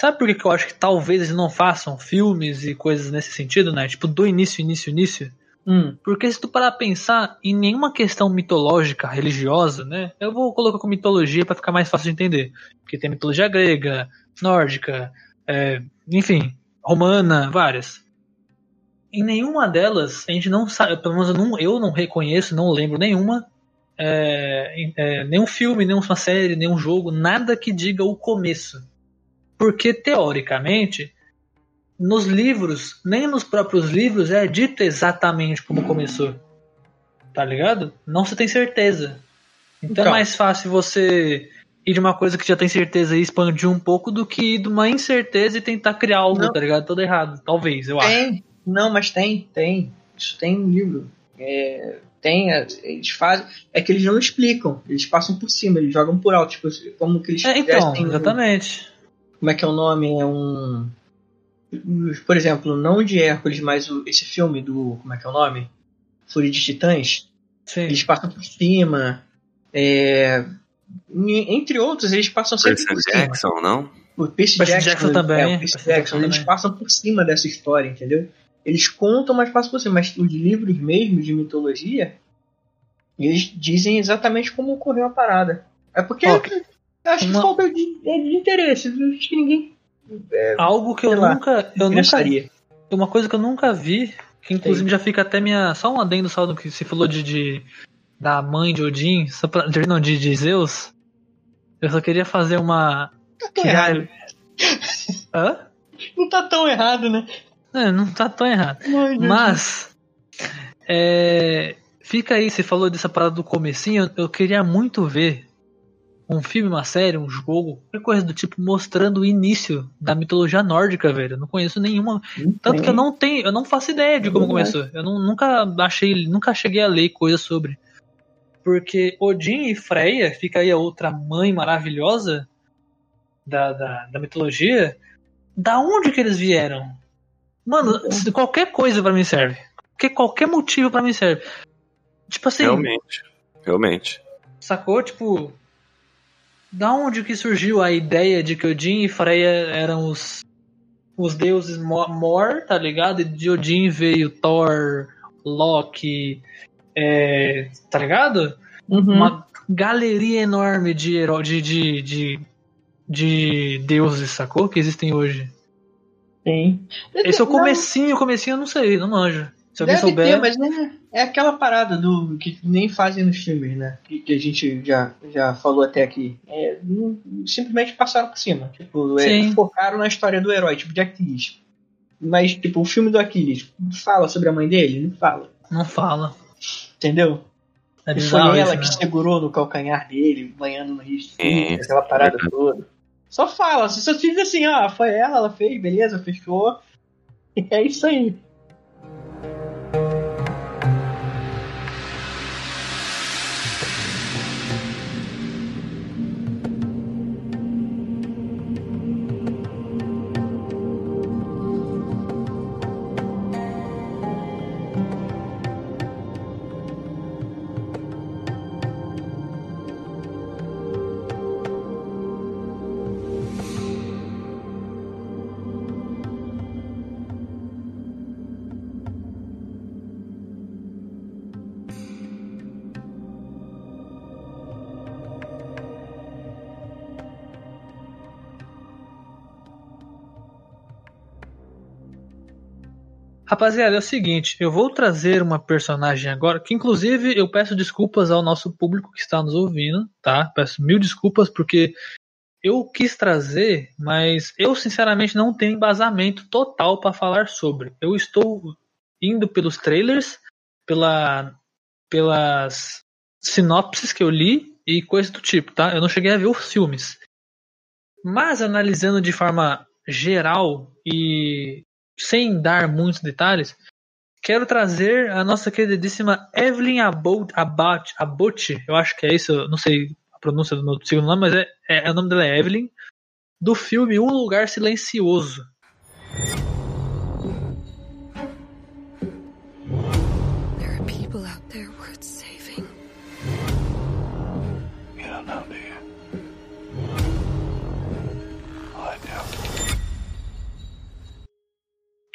Sabe por que, que eu acho que talvez eles não façam filmes e coisas nesse sentido, né? Tipo, do início, início, início? Hum, Porque se tu parar a pensar em nenhuma questão mitológica, religiosa, né? Eu vou colocar com mitologia pra ficar mais fácil de entender. Porque tem mitologia grega, nórdica, é, enfim, romana, várias. Em nenhuma delas, a gente não sabe, pelo menos eu não, eu não reconheço, não lembro nenhuma, é, é, nenhum filme, nenhuma série, nenhum jogo, nada que diga o começo. Porque, teoricamente, nos livros, nem nos próprios livros é dito exatamente como começou. Tá ligado? Não se tem certeza. Então é Então. mais fácil você ir de uma coisa que já tem certeza e expandir um pouco do que ir de uma incerteza e tentar criar algo, Não. tá ligado? Todo errado. Talvez, eu acho. Tem. Não, mas tem, tem. Isso tem no livro. É, tem, é, eles fazem. É que eles não explicam, eles passam por cima, eles jogam por alto, tipo, como que eles É, então, exatamente. Como é que é o nome? É um. Por exemplo, não o de Hércules, mas o, esse filme do. Como é que é o nome? Fúria de Titãs. Sim. Eles passam por cima. é, entre outros, eles passam sempre Percy por cima. Jackson, não? O Percy, Percy Jackson, Jackson também, é, o Percy Percy Jackson, Jackson eles também. passam por cima dessa história, entendeu? Eles contam, mas passam por cima. Mas os livros mesmo de mitologia, eles dizem exatamente como ocorreu a parada. É porque eu acho que falta de, é de interesse. Acho que ninguém. Algo que eu lá, nunca. Eu nunca. Uma coisa que eu nunca vi, que inclusive já fica até minha. Só um adendo só do que se falou de, de- da mãe de Odin, só pra, de, não, de, de Zeus. Eu só queria fazer uma. Tá tão errado. Hã? Não tá tão errado, né? É, não tá tão errado. Ai, Mas. é, fica aí, você falou dessa parada do comecinho, eu, eu queria muito ver um filme, uma série, um jogo, qualquer coisa do tipo, mostrando o início da mitologia nórdica, velho. Eu não conheço nenhuma. Tanto que eu não tenho, eu não faço ideia de como verdade. começou. Eu não- nunca achei, nunca cheguei a ler coisa sobre. Porque Odin e Freya, fica aí a outra mãe maravilhosa da, da, da mitologia. Da onde que eles vieram? Mano, se- qualquer coisa pra mim serve. Qualquer, qualquer motivo pra mim serve. Tipo assim, Realmente. Realmente. sacou? Tipo, da onde que surgiu a ideia de que Odin e Freya eram os, os deuses Mo- Mor, tá ligado? E de Odin veio Thor, Loki, é, tá ligado? Uhum. Uma galeria enorme de, heró- de, de, de, de deuses, sacou? Que existem hoje. Tem. Esse é o comecinho, o comecinho eu não sei, não manjo. Se alguém Deve souber. ter, mas né, é aquela parada do que nem fazem nos filmes, né? Que, que a gente já, já falou até aqui. É, não- simplesmente passaram por cima. Tipo, é, focaram na história do herói, tipo de Aquiles. Mas, tipo, o filme do Aquiles fala sobre a mãe dele? Não fala. Não fala. Entendeu? É E foi ela que né? segurou no calcanhar dele, banhando no risco, É. aquela parada toda. Só fala, você só diz assim, ah, foi ela, ela fez, beleza, fechou. E é isso aí. Rapaziada, é o seguinte, eu vou trazer uma personagem agora, que inclusive eu peço desculpas ao nosso público que está nos ouvindo, tá? Peço mil desculpas porque eu quis trazer, mas eu sinceramente não tenho embasamento total para falar sobre. Eu estou indo pelos trailers, pela, pelas sinopses que eu li e coisas do tipo, tá? Eu não cheguei a ver os filmes. Mas analisando de forma geral e sem dar muitos detalhes, quero trazer a nossa queridíssima Evelyn Abbott, eu acho que é isso, não sei a pronúncia do meu segundo nome, mas é, é- o nome dela é Evelyn, do filme Um Lugar Silencioso.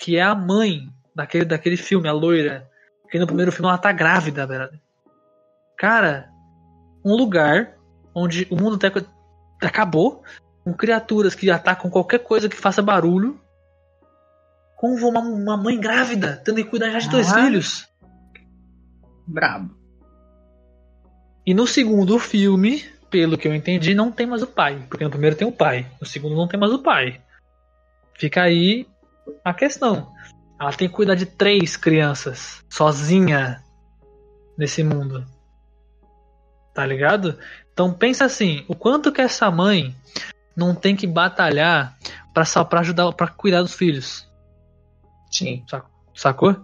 Que é a mãe daquele, daquele filme, a loira. Que no primeiro filme ela tá grávida, velho. Cara, um lugar onde o mundo até acabou, com criaturas que atacam qualquer coisa que faça barulho, com uma, uma mãe grávida, tendo que cuidar já de dois Ah. filhos. Brabo. E no segundo filme, pelo que eu entendi, não tem mais o pai. Porque no primeiro tem o pai, no segundo não tem mais o pai. Fica aí a questão. Ela tem que cuidar de três crianças sozinha nesse mundo. Tá ligado? Então pensa assim, o quanto que essa mãe não tem que batalhar pra sa- pra ajudar, para cuidar dos filhos. Sim. Sacou?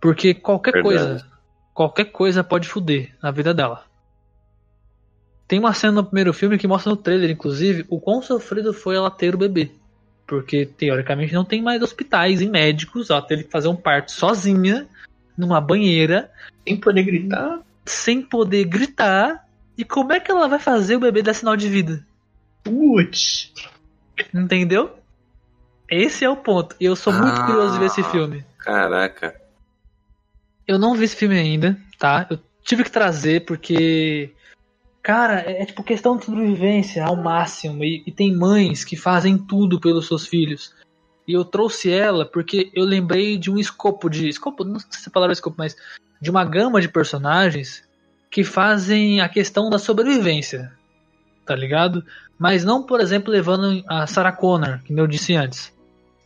Porque qualquer Verdade. coisa, qualquer coisa pode fuder na vida dela. Tem uma cena no primeiro filme que mostra no trailer, inclusive, o quão sofrido foi ela ter o bebê. Porque, teoricamente, não tem mais hospitais e médicos. Ela teve que fazer um parto sozinha, numa banheira. Sem poder gritar. Sem poder gritar. E como é que ela vai fazer o bebê dar sinal de vida? Putz. Entendeu? Esse é o ponto. E eu sou muito Ah. curioso de ver esse filme. Caraca. Eu não vi esse filme ainda, tá? Eu tive que trazer porque. Cara, é, é tipo questão de sobrevivência ao máximo. E, e tem mães que fazem tudo pelos seus filhos. E eu trouxe ela porque eu lembrei de um escopo de. Escopo, não sei se a palavra é escopo, mas. De uma gama de personagens que fazem a questão da sobrevivência. Tá ligado? Mas não, por exemplo, levando a Sarah Connor, que eu disse antes.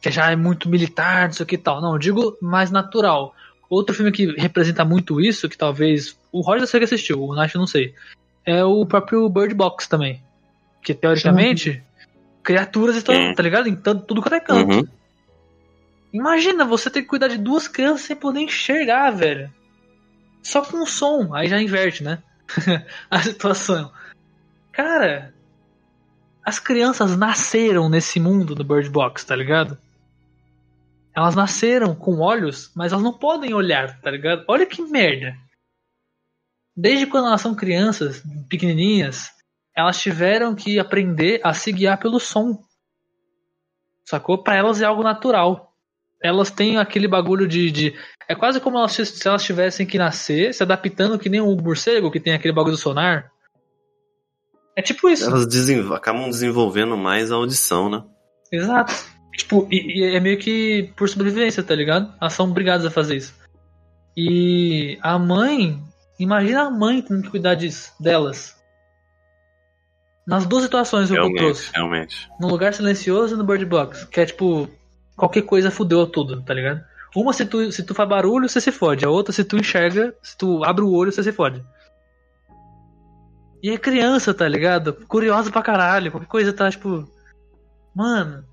Que já é muito militar, não sei o que tal. Não, eu digo mais natural. Outro filme que representa muito isso, que talvez. O Roger sei que assistiu, o Nath não sei. É o próprio Bird Box também. Que teoricamente. Criaturas estão, tá ligado? Em tanto, tudo quanto é canto. Uhum. Imagina você ter que cuidar de duas crianças sem poder enxergar, velho. Só com o som. Aí já inverte, né? a situação. Cara. As crianças nasceram nesse mundo do Bird Box, tá ligado? Elas nasceram com olhos, mas elas não podem olhar, tá ligado? Olha que merda. Desde quando elas são crianças, pequenininhas, elas tiveram que aprender a se guiar pelo som. Sacou? Pra elas é algo natural. Elas têm aquele bagulho de. de- é quase como elas, se elas tivessem que nascer se adaptando que nem um morcego que tem aquele bagulho do sonar. É tipo isso. Elas acabam desenvolvendo mais a audição, né? Exato. Tipo, e, e é meio que por sobrevivência, tá ligado? Elas são obrigadas a fazer isso. E a mãe, imagina a mãe tendo que cuidar disso, delas. Nas duas situações eu Realmente, trouxe. realmente. No lugar silencioso e no Bird Box. Que é tipo, qualquer coisa fudeu tudo, tá ligado? Uma se tu, se tu faz barulho, você se fode. A outra, se tu enxerga, se tu abre o olho, você se fode. E é criança, tá ligado? Curiosa pra caralho. Qualquer coisa tá tipo. Mano,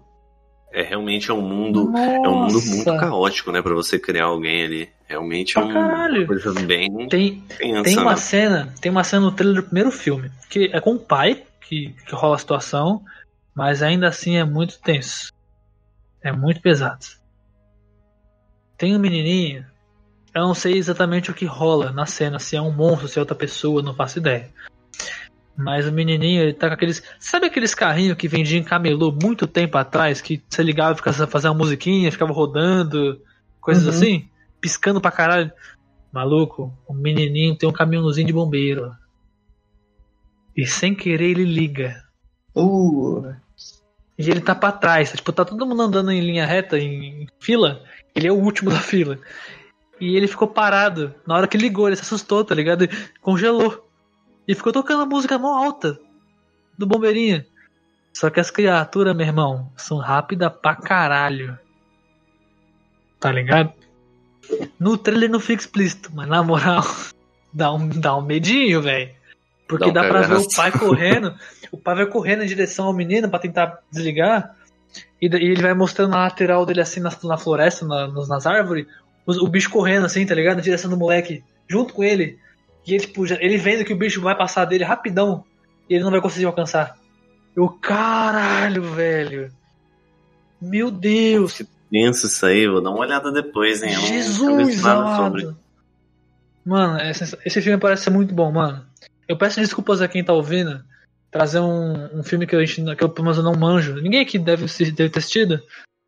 É realmente é um mundo, é um mundo Nossa. muito caótico, né, Pra você criar alguém ali. Realmente é um, caralho. uma coisa bem Tem, tem uma né? cena, tem uma cena no trailer do primeiro filme, que é com o pai que, que rola a situação, mas ainda assim é muito tenso. É muito pesado. Tem um menininho, eu não sei exatamente o que rola na cena, se é um monstro, se é outra pessoa, não faço ideia. Mas o menininho, ele tá com aqueles. Sabe aqueles carrinhos que vendiam em camelô muito tempo atrás? Que você ligava e ficava fazendo uma musiquinha, ficava rodando, coisas Uhum. assim? Piscando pra caralho. Maluco, o menininho tem um caminhãozinho de bombeiro. E sem querer ele liga. Uh. E ele tá pra trás. Tipo, tá todo mundo andando em linha reta, em fila. Ele é o último da fila. E ele ficou parado. Na hora que ligou, ele se assustou, tá ligado? E congelou. E ficou tocando a música mó alta do bombeirinho. Só que as criaturas, meu irmão, são rápidas pra caralho. Tá ligado? No trailer não fica explícito, mas na moral, dá um, dá um medinho, velho. Porque Dá um dá pra ver o pai correndo. O pai vai correndo em direção ao menino pra tentar desligar. E, daí ele vai mostrando na lateral dele assim na, na floresta, na- nas, árvores, os- o, bicho correndo assim, tá ligado? Na direção do moleque, junto com ele. E ele, tipo, já- ele vendo que o bicho vai passar dele rapidão e ele não vai conseguir alcançar. Eu, caralho, velho. Meu Deus. Tenso isso aí, vou dar uma olhada depois, hein? Eu Jesus sobre. Mano, esse, esse filme parece ser muito bom, mano. Eu peço desculpas a quem tá ouvindo. Trazer um, um filme que, a gente, que eu, pelo menos, eu não manjo. Ninguém aqui deve, deve ter assistido.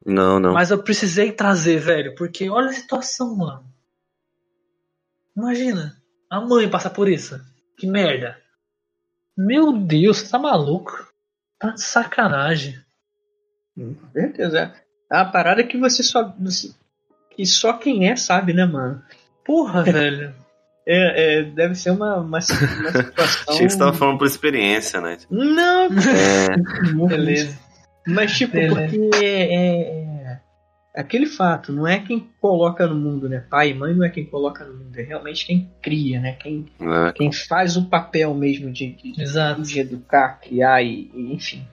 Não, não. Mas eu precisei trazer, velho. Porque olha a situação, mano. Imagina. A mãe passar por isso. Que merda. Meu Deus, você tá maluco? Tá de sacanagem. Com certeza. É uma parada que você só. que só quem é sabe, né, mano? Porra, velho. É, é, deve ser uma, uma, uma situação. Achei que você tava falando por experiência, né? Não, É, Beleza. Mas, tipo, Beleza. porque é, é- aquele fato, não é quem coloca no mundo, né? Pai e mãe não é quem coloca no mundo, é realmente quem cria, né? Quem, É. quem faz o papel mesmo de, de, de educar, criar e, e, enfim.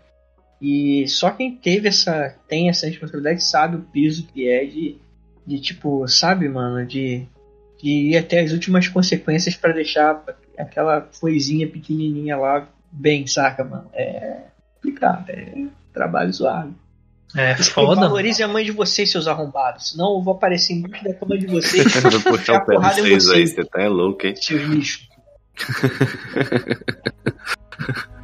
E só quem teve essa, tem essa responsabilidade sabe o peso que é de, de tipo, sabe, mano, de, de ir até as últimas consequências pra deixar aquela coisinha pequenininha lá bem, saca, mano? É complicado, é trabalho zoado. É foda. Valorize a mãe de vocês, seus arrombados. Senão eu vou aparecer embaixo da cama de vocês. Vou puxar o pé de vocês aí, você tá é louco, hein? Seus lixos.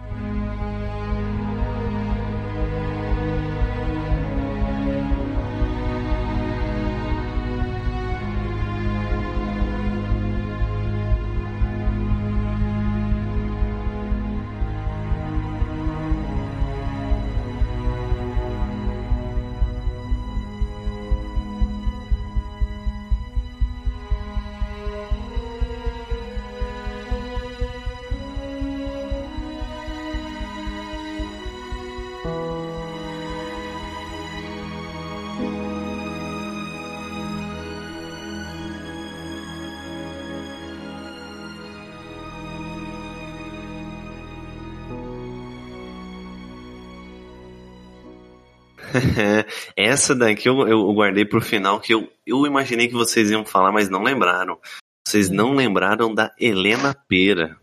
Essa daqui eu, eu guardei pro final, que eu, eu imaginei que vocês iam falar, mas não lembraram. Vocês não lembraram da Helena Pera.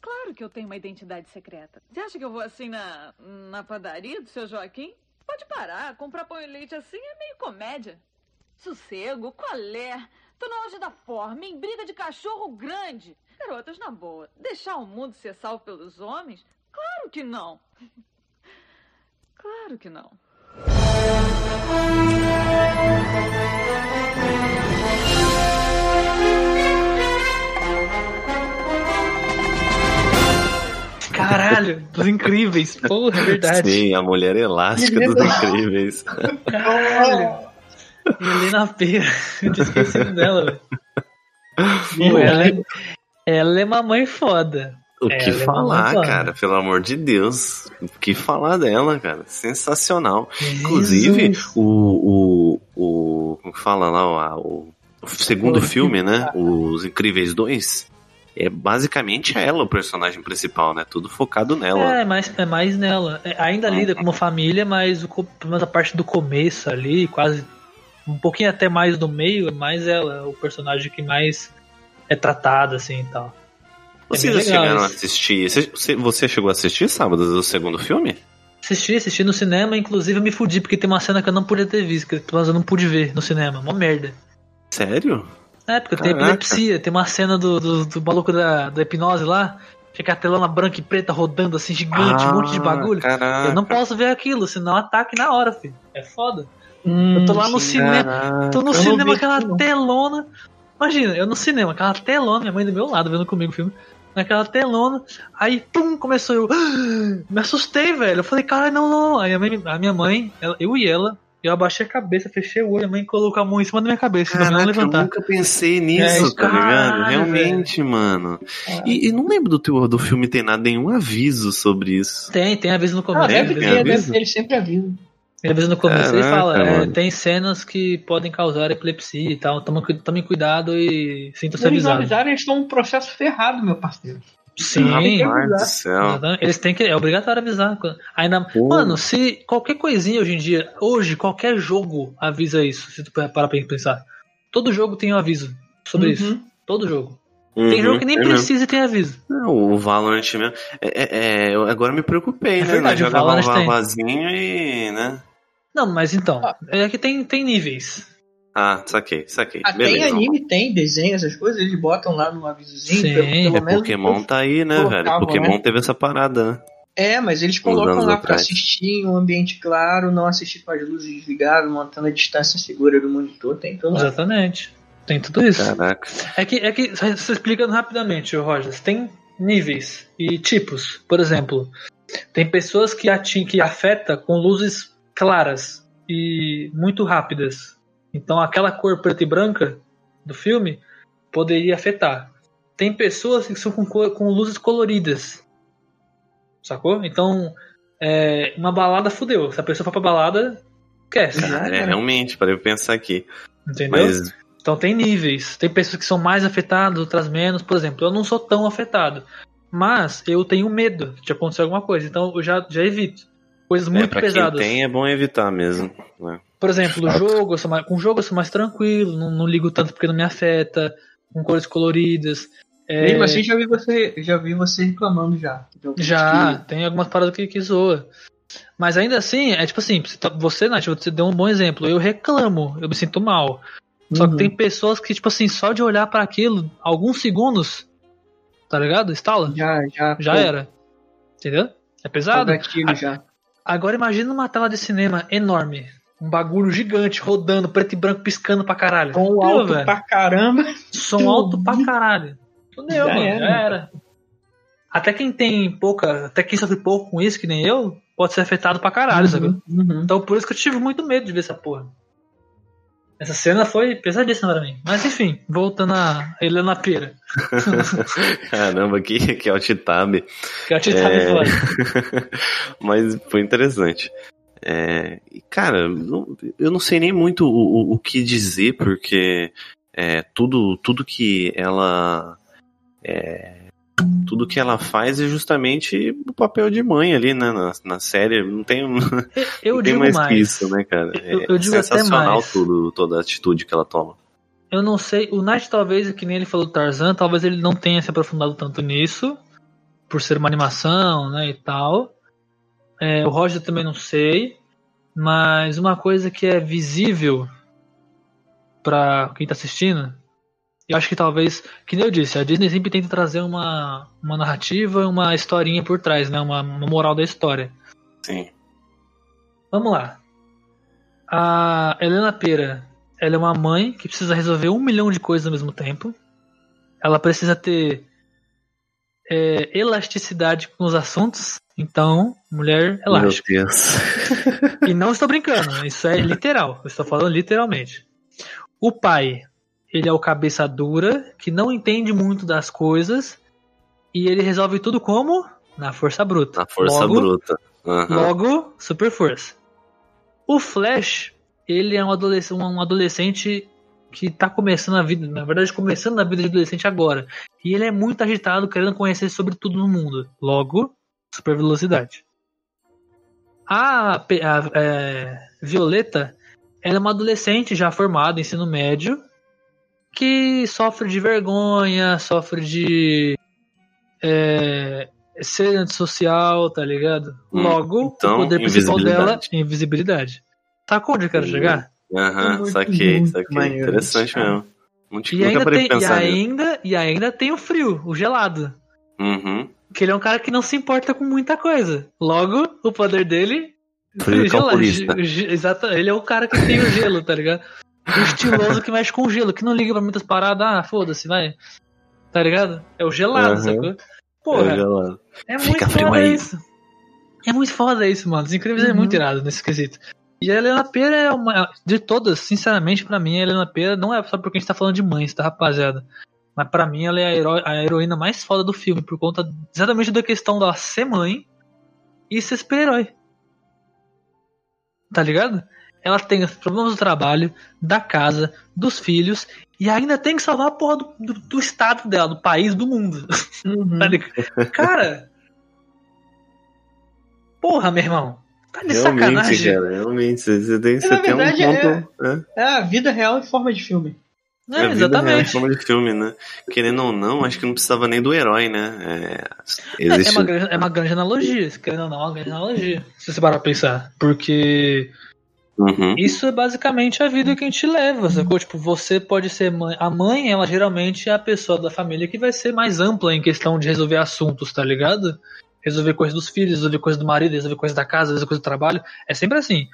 Claro que eu tenho uma identidade secreta. Você acha que eu vou assim na, na padaria do seu Joaquim? Pode parar, comprar pão e leite assim é meio comédia. Sossego, qual é? Tô no auge da forma, em briga de cachorro grande. Garotas, na boa, deixar o mundo ser salvo pelos homens? Claro que não. Claro que não. Caralho, dos incríveis. Porra, é verdade. Sim, a mulher elástica dos incríveis. Caralho. Helena Pera. Eu tinha esquecido dela, velho. Ela, é, ela é uma mãe foda. O Ela que é falar, cara, pelo amor de Deus. O que falar dela, cara. Sensacional. Inclusive, o, o, o. Como que fala lá? O, o, segundo filme, né? Os Incríveis 2. É basicamente ela o personagem principal, né? Tudo focado nela. É, mais, é mais nela. É, ainda lida como família, mas o, menos a parte do começo ali, quase um pouquinho até mais do meio, é mais ela, o personagem que mais é tratado assim e tal. É Vocês legal chegaram a assistir? Você, você- chegou a assistir sábado o segundo filme? Assisti, assisti no cinema, inclusive eu me fudi porque tem uma cena que eu não podia ter visto, menos eu não pude ver no cinema. Uma merda. Sério? É, porque Caraca. epilepsia, tem uma cena do, do, do maluco da, da hipnose lá, fica a telona branca e preta rodando assim, gigante, um monte de Ah, bagulho. caraca. Eu não posso ver aquilo, senão ataque na hora, filho. É foda. eu tô lá no cinema, Caraca. tô no Eu cinema, aquela telona. Imagina, eu no cinema, aquela telona, minha mãe do meu lado vendo comigo o filme. Naquela telona, aí pum, começou eu. Me assustei, velho. Eu falei, cara, não, não. Aí a minha, a minha mãe, ela- eu e ela, eu abaixei a cabeça, fechei o olho, a mãe colocou a mão em cima da minha cabeça, pra não Caraca, eu levantar. nunca pensei nisso, É, tá ligado? Realmente, mano. E, e não lembro do, teu, do filme ter nada, nenhum aviso sobre isso. Tem, tem aviso no começo. Ah, ter, ele sempre avisa. Tem aviso no começo, ele Caraca, fala, é, tem cenas que podem causar epilepsia e tal, tomem, cu- tomem cuidado e sintam-se Eles não avisados. avisaram, eles estão um processo ferrado, meu parceiro. Sim. Eles têm que. É obrigatório avisar. Ainda, Pô. mano, se qualquer coisinha hoje em dia, hoje, qualquer jogo avisa isso, se tu parar pra pensar. Todo jogo tem um aviso sobre Uhum. isso. Todo jogo. Tem Uhum, jogo que nem é mesmo. precisa e tem aviso. Não, o Valorant mesmo. É, é, é, eu agora me preocupei, É né? verdade, Nós o jogava um Valorant tem. e, né? Não, mas então, é que tem, tem níveis. Ah, saquei, saquei. Até Beleza. em anime tem desenho, essas coisas, eles botam lá no avisozinho. Sim, pelo- pelo É, menos Pokémon tá aí, né, velho? colocava, Pokémon né? teve essa parada, né? É, mas eles colocam lá pra atrás. assistir em um ambiente claro, não assistir com as luzes desligadas, mantendo a distância segura do monitor, tem tudo lá. Exatamente. Tem tudo isso. Caraca. É que, é que, só só explicando rapidamente, Rogers, tem níveis e tipos. Por exemplo, tem pessoas que, ati que afeta com luzes claras e muito rápidas. Então aquela cor preta e branca do filme poderia afetar. Tem pessoas que são com, cor- com luzes coloridas. Sacou? Então, é, uma balada fudeu. Se a pessoa for pra balada, Esquece. É, realmente, para eu pensar aqui. Entendeu? Mas Então tem níveis. Tem pessoas que são mais afetadas, outras menos. Por exemplo, eu não sou tão afetado. Mas eu tenho medo de acontecer alguma coisa. Então eu já, já evito. Coisas é, muito quem pesadas. tem é bom evitar mesmo. né? Por exemplo, o jogo, eu sou mais, com o jogo eu sou mais tranquilo, não, não ligo tanto porque não me afeta, com cores coloridas. É, Mesmo assim, já vi você, já vi você reclamando já. Então, já, que- tem algumas paradas que, que zoa. Mas ainda assim, é tipo assim, você, tá- você, Nath, você deu um bom exemplo. Eu reclamo, eu me sinto mal. Só que Uhum. tem pessoas que, tipo assim, só de olhar para aquilo, alguns segundos, tá ligado? Instala. Já, já. Já pô, era. Entendeu? É pesado. gatilho já. Agora imagina uma tela de cinema enorme. Um bagulho gigante rodando, preto e branco piscando pra caralho. Com Viu, alto velho? pra caramba. Som alto pra caralho. Fudeu, mano. era. Já era. Até quem tem pouca. Até quem sofre pouco com isso, que nem eu, pode ser afetado pra caralho, sabe? Uhum. Então por isso que eu tive muito medo de ver essa porra. Essa cena foi pesadíssima pra mim. Mas enfim, voltando a Helena Pera. Caramba, que, que alt-tab. Que alt-tab É, foda. Mas foi interessante. É, cara, não- eu não sei nem muito o, o, o que dizer, porque é, tudo, tudo que ela. é, tudo que ela faz é justamente o papel de mãe ali, né? Na, na série. Não tem, não Eu tem digo mais, mais. que isso, né, cara? Eu- É eu digo sensacional tudo, toda a atitude que ela toma. Eu não sei, o Night talvez, que nem ele falou do Tarzan, talvez ele não tenha se aprofundado tanto nisso, por ser uma animação, né, e tal. É, o Roger também não sei, mas uma coisa que é visível pra quem tá assistindo, eu acho que talvez, que nem eu disse, a Disney sempre tenta trazer uma, uma narrativa, uma historinha por trás, né, uma, uma moral da história. Sim. Vamos lá. A Helena Pera, ela é uma mãe que precisa resolver um milhão de coisas ao mesmo tempo. Ela precisa ter é, elasticidade com os assuntos. Então, mulher elástica. Meu Deus. E não estou brincando, isso é literal. Eu estou falando literalmente. O pai, ele é o cabeça dura, que não entende muito das coisas. E ele resolve tudo como? Na força bruta. Na força Logo, bruta. Aham. Logo, super força. O Flash, ele é um adolescente, um adolescente que tá começando a vida, na verdade, começando a vida de adolescente agora. E ele é muito agitado, querendo conhecer sobre tudo no mundo. Logo, super velocidade. A, Pe- a- é, Violeta, ela é uma adolescente já formada, ensino médio, que sofre de vergonha, sofre de é, ser antissocial, tá ligado? Hum, Logo, então, o poder principal dela invisibilidade. é invisibilidade. Sacou onde eu quero chegar? Aham, Muito, saquei, muito saquei. maneiro Interessante cara. mesmo. Muito, E ainda, tem, e, nisso. ainda, e ainda tem o frio, o gelado. Uhum. Que ele é um cara que não se importa com muita coisa. Logo, o poder dele. Frio gelado. calculista. Ge- ge- Exato, ele é o cara que tem o gelo, tá ligado? O estiloso que mexe com o gelo, que não liga pra muitas paradas, ah, foda-se, vai. Tá ligado? É o gelado, Aham. sacou? Porra, É gelado. é muito foda aí. isso. É muito foda isso, mano. Os incríveis é Uhum. muito irado nesse quesito. E a Helena Pera é uma. De todas, sinceramente, pra mim, a Helena Pera não é só porque a gente tá falando de mães, tá, rapaziada? Mas pra mim, ela é a, hero- a heroína mais foda do filme, por conta exatamente da questão dela ser mãe e ser super-herói. Tá ligado? Ela tem os problemas do trabalho, da casa, dos filhos, e ainda tem que salvar a porra do, do, do estado dela, do país, do mundo. Uhum. Tá? Cara! Porra, meu irmão! Tá de Realmente, sacanagem. cara, realmente. Você, tem, você um verdade, ponto. É, É a vida real em forma de filme. É, a vida real em exatamente. forma de filme, né? Querendo ou não, acho que não precisava nem do herói, né? É, É, é existe... uma grande, é uma grande analogia, querendo ou não, é uma grande analogia. Se você parar pra pensar. Porque Uhum. isso é basicamente a vida que a gente leva, sacou? Tipo, você pode ser mãe. A mãe, ela geralmente é a pessoa da família que vai ser mais ampla em questão de resolver assuntos, tá ligado? Resolver coisas dos filhos, resolver coisas do marido, resolver coisas da casa, resolver coisas do trabalho. É sempre assim.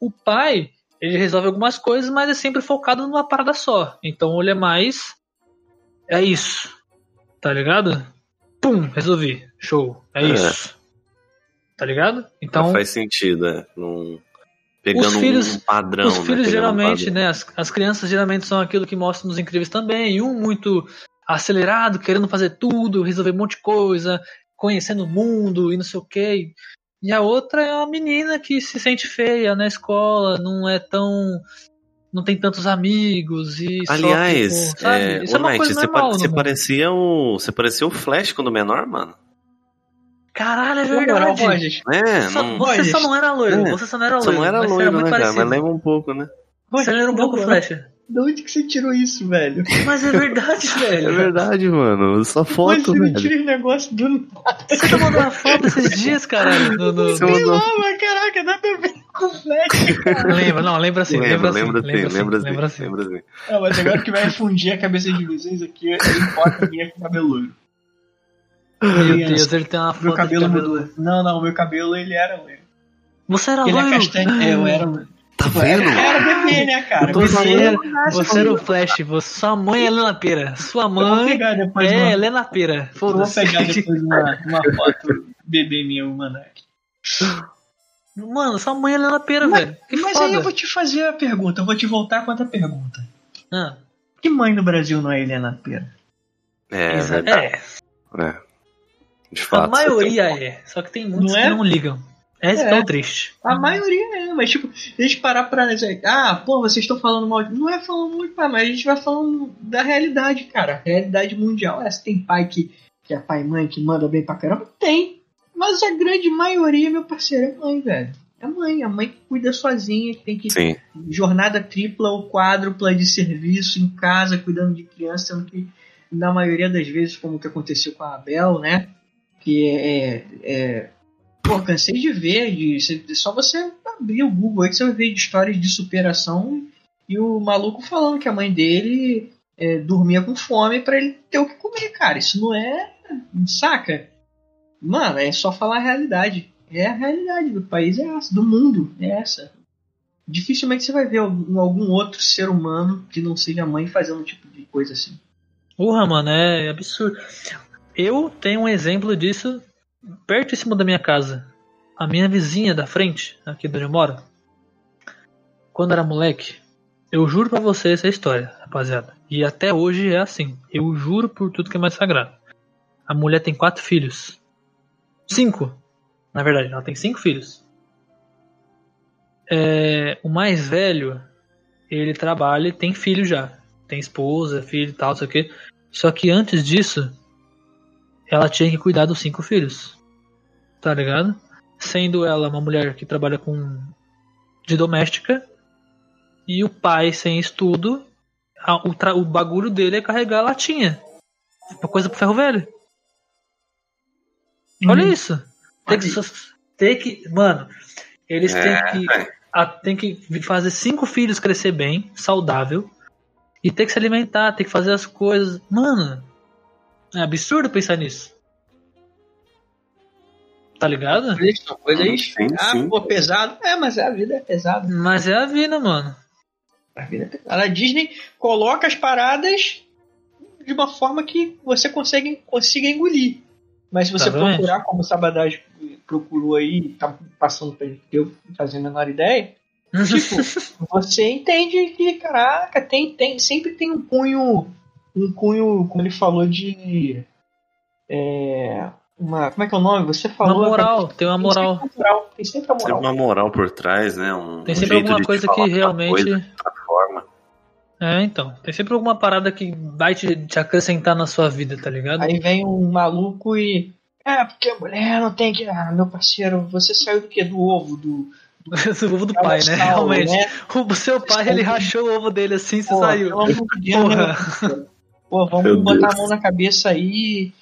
O pai, ele resolve algumas coisas, mas é sempre focado numa parada só. Então ele é mais. É isso. Tá ligado? Pum, resolvi. Show. É, É. isso. Tá ligado? Então. Faz sentido, é. Não... Pegando Os filhos- um padrão, Os né? filhos um geralmente, padrão. né? As, as crianças geralmente são aquilo que mostra nos incríveis também. Um muito acelerado, querendo fazer tudo, resolver um monte de coisa, conhecendo o mundo e não sei o que. E a outra é uma menina que se sente feia na escola, não é tão. não tem tantos amigos e. sofre Aliás, sabe? é, Isso é uma Night, coisa você, normal. você parecia o. Você parecia o Flash quando menor, mano. Caralho, é moral, verdade. É, Só- não. você só não era loiro, É, você só não era Só loiro. não era mas você loiro, muito né, cara? parecido. Mas lembra um pouco, né? Você era um pouco flecha. De onde que você tirou isso, velho? Mas é verdade, É velho. verdade, mano. Só Mas foto, você não velho. tira esse negócio do nada. Você tá mandando uma foto esses dias, caralho. No, no- Você mandou- Ah, mas caraca, nada a ver com flash, cara. Lembra, não, lembra assim, lembra, Lembra, assim. lembra lembra assim, lembra assim, lembra assim. lembra assim. Não, mas agora que vai fundir a cabeça de vocês aqui, eu importa a minha com cabelo loiro. Meu Criança. Deus, ele tem uma Meu foto cabelo de cabelo. mudou. Não, não, meu cabelo ele era loiro. Você era Ele é loiro? castanho. É, eu era loiro. Tá vendo? Era bebê, né, cara? Eu tô Bebê, falando, nasce você era o Flash, você, sua mãe é Helena Pera. Sua mãe é uma, Helena Pera. eu vou Foda-se. pegar depois uma, uma foto bebê minha, mano. Mano, sua mãe é Helena Pera, Mas- velho. Que Mas foda. aí eu vou te fazer a pergunta, eu vou te voltar com outra pergunta. Ah, Que mãe no Brasil não é Helena Pera? É, exa- verdade. é, É. De fato. a maioria é. Só que tem muitos Não é? que não ligam. É. que é o triste. A maioria é, mas tipo, a gente parar pra ah, pô, vocês estão falando mal. de-" Não é falando muito, pá, mas a gente vai falando da realidade, cara. A realidade mundial. É, se tem pai que, que é pai e mãe que manda bem pra caramba, tem. Mas a grande maioria, meu parceiro, é mãe, velho. É mãe, a mãe que cuida sozinha, que tem que Sim. jornada tripla ou quádrupla de serviço em casa, cuidando de criança, sendo que na maioria das vezes, como que aconteceu com a Abel, né? Que é. é pô, cansei de ver, de, só você abrir o Google aí que você vai ver de histórias de superação e o maluco falando que a mãe dele é, dormia com fome pra ele ter o que comer, cara. Isso não é. Saca? Mano, é só falar a realidade. É a realidade do país, é essa, do mundo, é essa. Dificilmente você vai ver algum, algum outro ser humano que não seja mãe fazendo um tipo de coisa assim. Porra, mano, é absurdo. Eu tenho um exemplo disso pertíssimo da minha casa. A minha vizinha da frente, aqui onde eu moro, quando era moleque, eu juro pra vocês essa história, rapaziada. E até hoje é assim. Eu juro por tudo que é mais sagrado. A mulher tem quatro filhos. Cinco. Na verdade, ela tem cinco filhos. É, o mais velho, ele trabalha e tem filho já. Tem esposa, filho e tal, sei o quê. Só que antes disso, ela tinha que cuidar dos cinco filhos. Tá ligado? Sendo ela uma mulher que trabalha com. de doméstica. E o pai sem estudo. a- o, tra- o bagulho dele é carregar a latinha. Uma coisa pro ferro velho. Olha Hum. isso. Tem que, tem que. Mano, eles É, têm que. a- tem que fazer cinco filhos crescer bem, saudável. E ter que se alimentar, ter que fazer as coisas. Mano, é absurdo pensar nisso. Tá ligado? São coisas. Sim, ah, sim. pô, pesado. É, mas a vida é pesada. Mas é a vida, mano. A vida é pesada. A Disney coloca as paradas de uma forma que você consegue, consiga engolir. Mas se você Exatamente. procurar, como o Sabadás procurou aí, tá passando pra gente, eu fazendo a menor ideia, tipo, você entende que, caraca, tem, tem, sempre tem um cunho, um cunho, como ele falou, de. É, uma, como é que é o nome? Você Uma falou. moral, tem uma moral. Tem sempre, a moral, tem sempre a Tem moral. uma moral por trás, né? Um, Tem um sempre jeito alguma coisa que realmente. coisa, forma. É, então. Tem sempre alguma parada que vai te, te acrescentar na sua vida, tá ligado? Aí vem um maluco e. É, porque a mulher não tem que. Ah, meu parceiro, você saiu do que? Do ovo, do. o ovo do pai, né? Realmente. né? O seu pai, ele rachou o ovo dele assim, você Pô, saiu. né, Porra. Pô, vamos Meu botar Deus. a mão na cabeça aí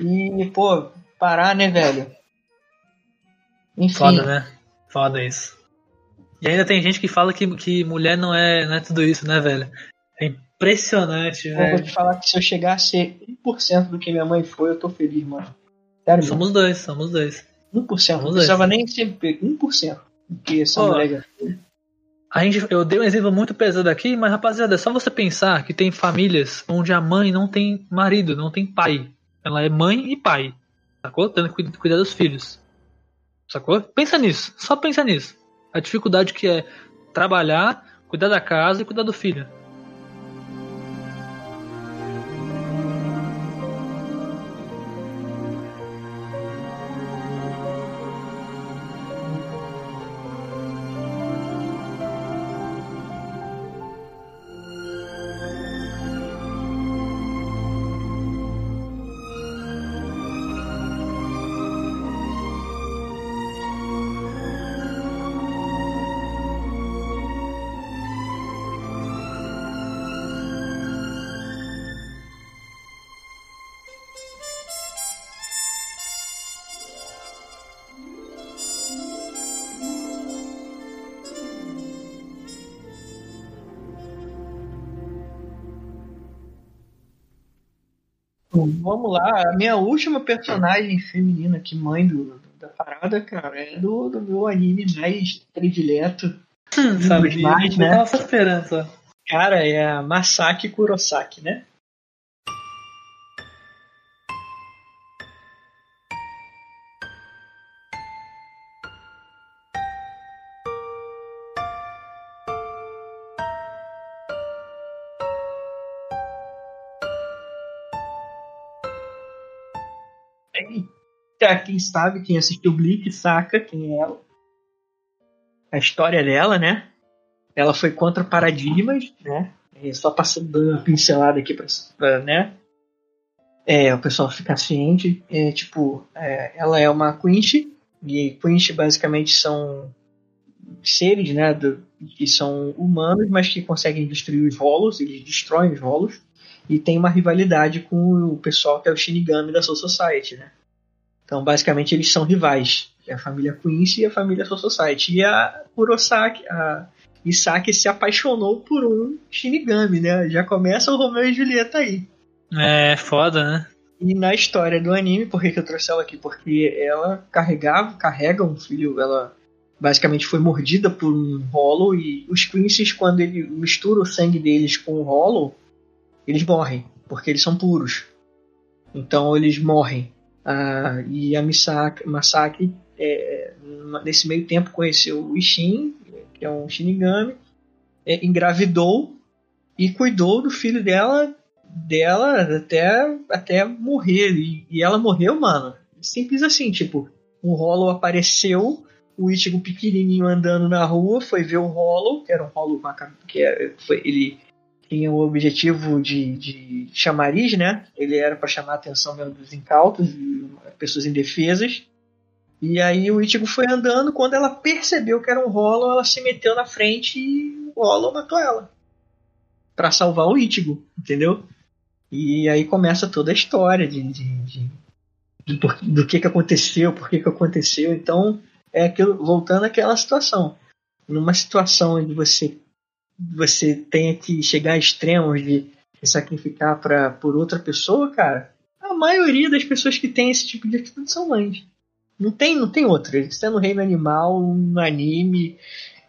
e, pô, parar, né, velho? Enfim. Foda, né? Foda isso. E ainda tem gente que fala que, que mulher não é, não é tudo isso, né, velho? É impressionante, Eu vou velho. te falar que se eu chegar a ser 1% do que minha mãe foi, eu tô feliz, mano. Sério, mesmo. Somos dois, somos dois. 1%. Não somos precisava nem ser 1%. Porque essa mulher A gente, eu dei um exemplo muito pesado aqui, mas rapaziada, é só você pensar que tem famílias onde a mãe não tem marido, não tem pai. Ela é mãe e pai. Sacou? Tendo que cuid- cuidar dos filhos. Sacou? Pensa nisso. Só pensa nisso. A dificuldade que é trabalhar, cuidar da casa e cuidar do filho. Vamos lá, a minha última personagem feminina que mãe do, da parada, cara, é do, do meu anime mais predileto. Hum, dos sabia, mais, né? né? Nossa esperança. Cara, é a Masaki Kurosaki, né? Quem sabe, quem assistiu Bleach saca quem é ela. A história dela, né? Ela foi contra paradigmas, né? É, só passando uma pincelada aqui pra, pra, né? É, o pessoal ficar ciente. É, tipo, é, ela é uma Quinch, e Quinch basicamente são seres, né? do- que são humanos, mas que conseguem destruir os rolos, eles destroem os rolos. E tem uma rivalidade com o pessoal que é o Shinigami da Soul Society, né? Então, basicamente, eles são rivais. É a família Quincy e a família Soul Society. E a Kurosaki, a Isaki se apaixonou por um Shinigami, né? Já começa o Romeu e Julieta aí. É foda, né? E na história do anime, por que, que eu trouxe ela aqui? Porque ela carregava, carrega um filho, ela basicamente foi mordida por um Hollow e os Quincy's, quando ele mistura o sangue deles com o Hollow, eles morrem, porque eles são puros. Então eles morrem. Ah, e a Misaki, Masaki, é, nesse meio tempo, conheceu o Ishin, que é um Shinigami, é, engravidou e cuidou do filho dela dela até, até morrer. E, e ela morreu, mano. Simples assim, tipo, o Hollow apareceu, o Ichigo pequenininho andando na rua, foi ver o Hollow, que era um Hollow que é- foi, ele tinha o objetivo de, de chamariz, né? Ele era para chamar a atenção mesmo dos incautos e pessoas indefesas. E aí o Ichigo foi andando, quando ela percebeu que era um Hollow, ela se meteu na frente e o Hollow matou ela. Pra salvar o Ichigo, entendeu? E aí começa toda a história de, de, de- de por- do que, que aconteceu, por que, que aconteceu. Então, é aquilo, voltando àquela situação. Numa situação onde você, você tenha que chegar a extremos de se sacrificar pra, por outra pessoa, cara, a maioria das pessoas que tem esse tipo de atitude são mães. Não tem, não tem outra. Isso é no reino animal, no anime,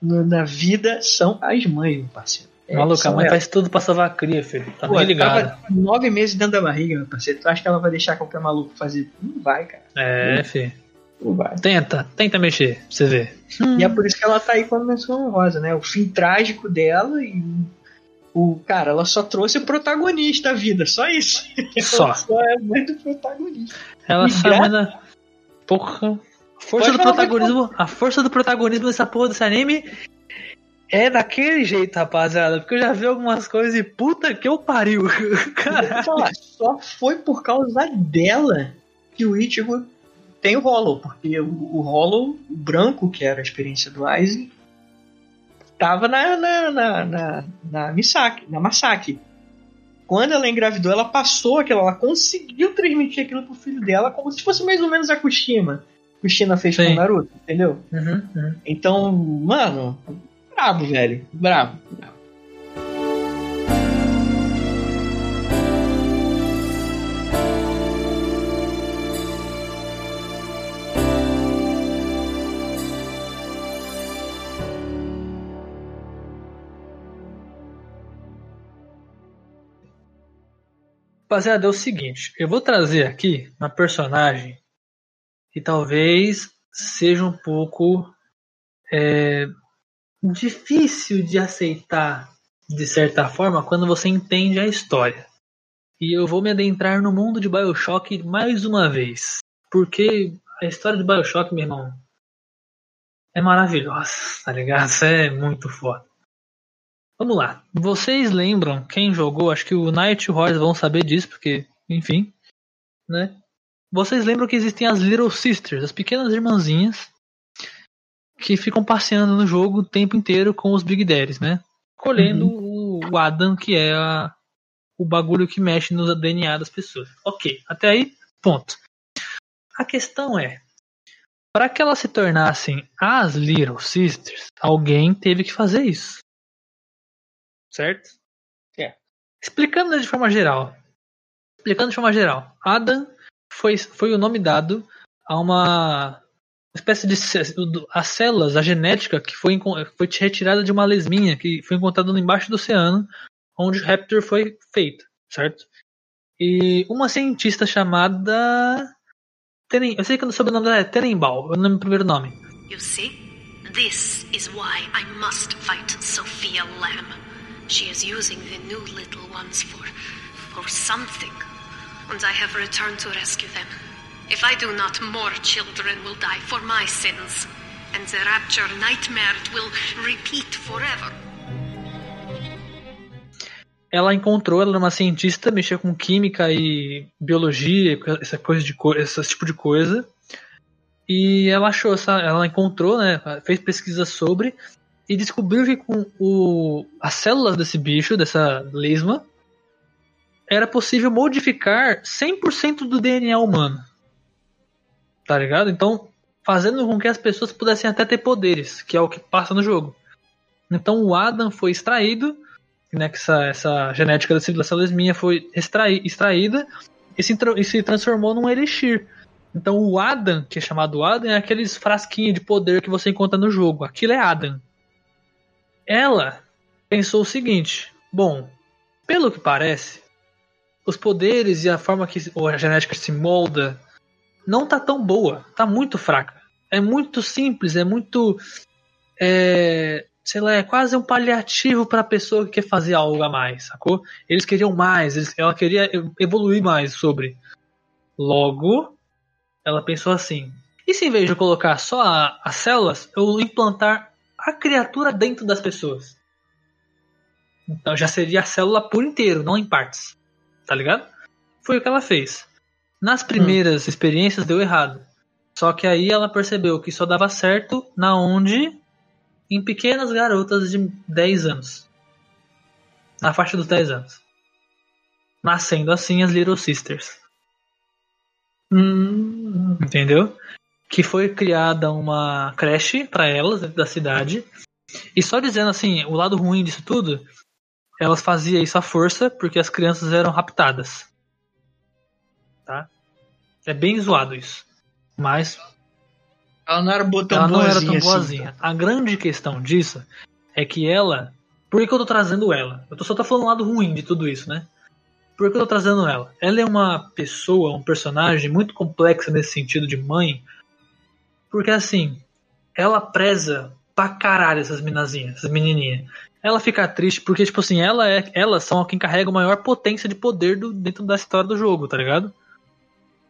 no- na vida, são as mães, meu parceiro. É, Maluco, a mãe elas. faz tudo pra salvar a cria, filho. Tá Pô, bem ligado. tava nove meses dentro da barriga, meu parceiro. Tu acha que ela vai deixar qualquer maluco fazer? Não vai, cara. É, filho. Não vai. Tenta, tenta mexer, pra você ver. E é por isso que ela tá aí com a menção honrosa, né? O fim trágico dela e o cara, ela só trouxe o protagonista da vida, só isso. Só. Ela só é muito protagonista. Ela E sabe gra- da. Porra. A força Pode do falar, protagonismo. A força do protagonismo dessa porra desse anime é daquele jeito, rapaziada. Porque eu já vi algumas coisas e puta que eu pariu. Caralho. Só, só foi por causa dela que o Ichigo tem o Hollow, porque o, o Hollow, o branco, que era a experiência do Aizen, tava na, na, na, na, na Misaki, na Masaki. Quando ela engravidou, ela passou aquilo, ela conseguiu transmitir aquilo pro filho dela como se fosse mais ou menos a Kushima. Kushina fez com Sim. o Naruto, entendeu? Uhum, uhum. Então, mano, brabo, velho. Brabo. brabo. Rapaziada, é o seguinte, eu vou trazer aqui uma personagem que talvez seja um pouco é, difícil de aceitar de certa forma quando você entende a história. E eu vou me adentrar no mundo de Bioshock mais uma vez. Porque a história de Bioshock, meu irmão, é maravilhosa, tá ligado? Isso é muito foda. Vamos lá. Vocês lembram, quem jogou, acho que o Night Horse vão saber disso, porque, enfim, né? Vocês lembram que existem as Little Sisters, as pequenas irmãzinhas, que ficam passeando no jogo o tempo inteiro com os Big Daddies, né? Colhendo o, o Adam, que é a- o bagulho que mexe no DNA das pessoas. Ok, até aí, ponto. A questão é, para que elas se tornassem as Little Sisters, alguém teve que fazer isso. Certo? É. Explicando de forma geral. Explicando de forma geral, Adam foi, foi o nome dado a uma espécie de as células, a genética que foi, foi retirada de uma lesminha que foi encontrada embaixo do oceano, onde o Raptor foi feito, certo? E uma cientista chamada Tenen, eu sei que o sobrenome dela é não lembro o primeiro nome. You see? This is why I must fight Sophia Lamb. She is using the new little ones for. for something. And I have returned to rescue them. If I do not, more children will die for my sins. And the rapture nightmare will repeat forever. Ela encontrou, ela era uma cientista, mexia com química e biologia, essa coisa de esse tipo de coisa. E ela achou ela encontrou, né, fez pesquisa sobre e descobriu que com o, as células desse bicho, dessa lesma, era possível modificar 100% do DNA humano. Tá ligado? Então, fazendo com que as pessoas pudessem até ter poderes, que é o que passa no jogo. Então, o Adam foi extraído, né, que essa, essa genética dessa, dessa lesminha foi extrai, extraída e se, e se transformou num elixir. Então, o Adam, que é chamado Adam, é aqueles frasquinhos de poder que você encontra no jogo. Aquilo é Adam. Ela pensou o seguinte: bom, pelo que parece, os poderes e a forma que a genética se molda não tá tão boa, tá muito fraca. É muito simples, é muito. É, sei lá, é quase um paliativo para a pessoa que quer fazer algo a mais, sacou? Eles queriam mais, eles- ela queria evoluir mais sobre. Logo, ela pensou assim: e se em vez de colocar só a- as células, eu implantar a criatura dentro das pessoas? Então já seria a célula por inteiro, não em partes. Tá ligado? Foi o que ela fez. Nas primeiras experiências deu errado. Só que aí ela percebeu que só dava certo na onde em pequenas garotas de 10 anos. Na faixa dos 10 anos. Nascendo assim as Little Sisters. Entendeu? Que foi criada uma creche para elas dentro da cidade. E só dizendo assim, o lado ruim disso tudo, elas faziam isso à força porque as crianças eram raptadas. Tá? É bem zoado isso. Mas Ela não era tão ela não era tão boazinha assim. boazinha. A grande questão disso é que ela. Por que, que eu tô trazendo ela? Eu tô, só tô falando o lado ruim de tudo isso, né? Por que eu tô trazendo ela? Ela é uma pessoa, um personagem muito complexa nesse sentido de mãe. Porque assim, ela preza pra caralho essas minazinhas, essas menininhas. Ela fica triste porque, tipo assim, ela é, elas são quem carrega a maior potência de poder do, dentro da história do jogo, tá ligado?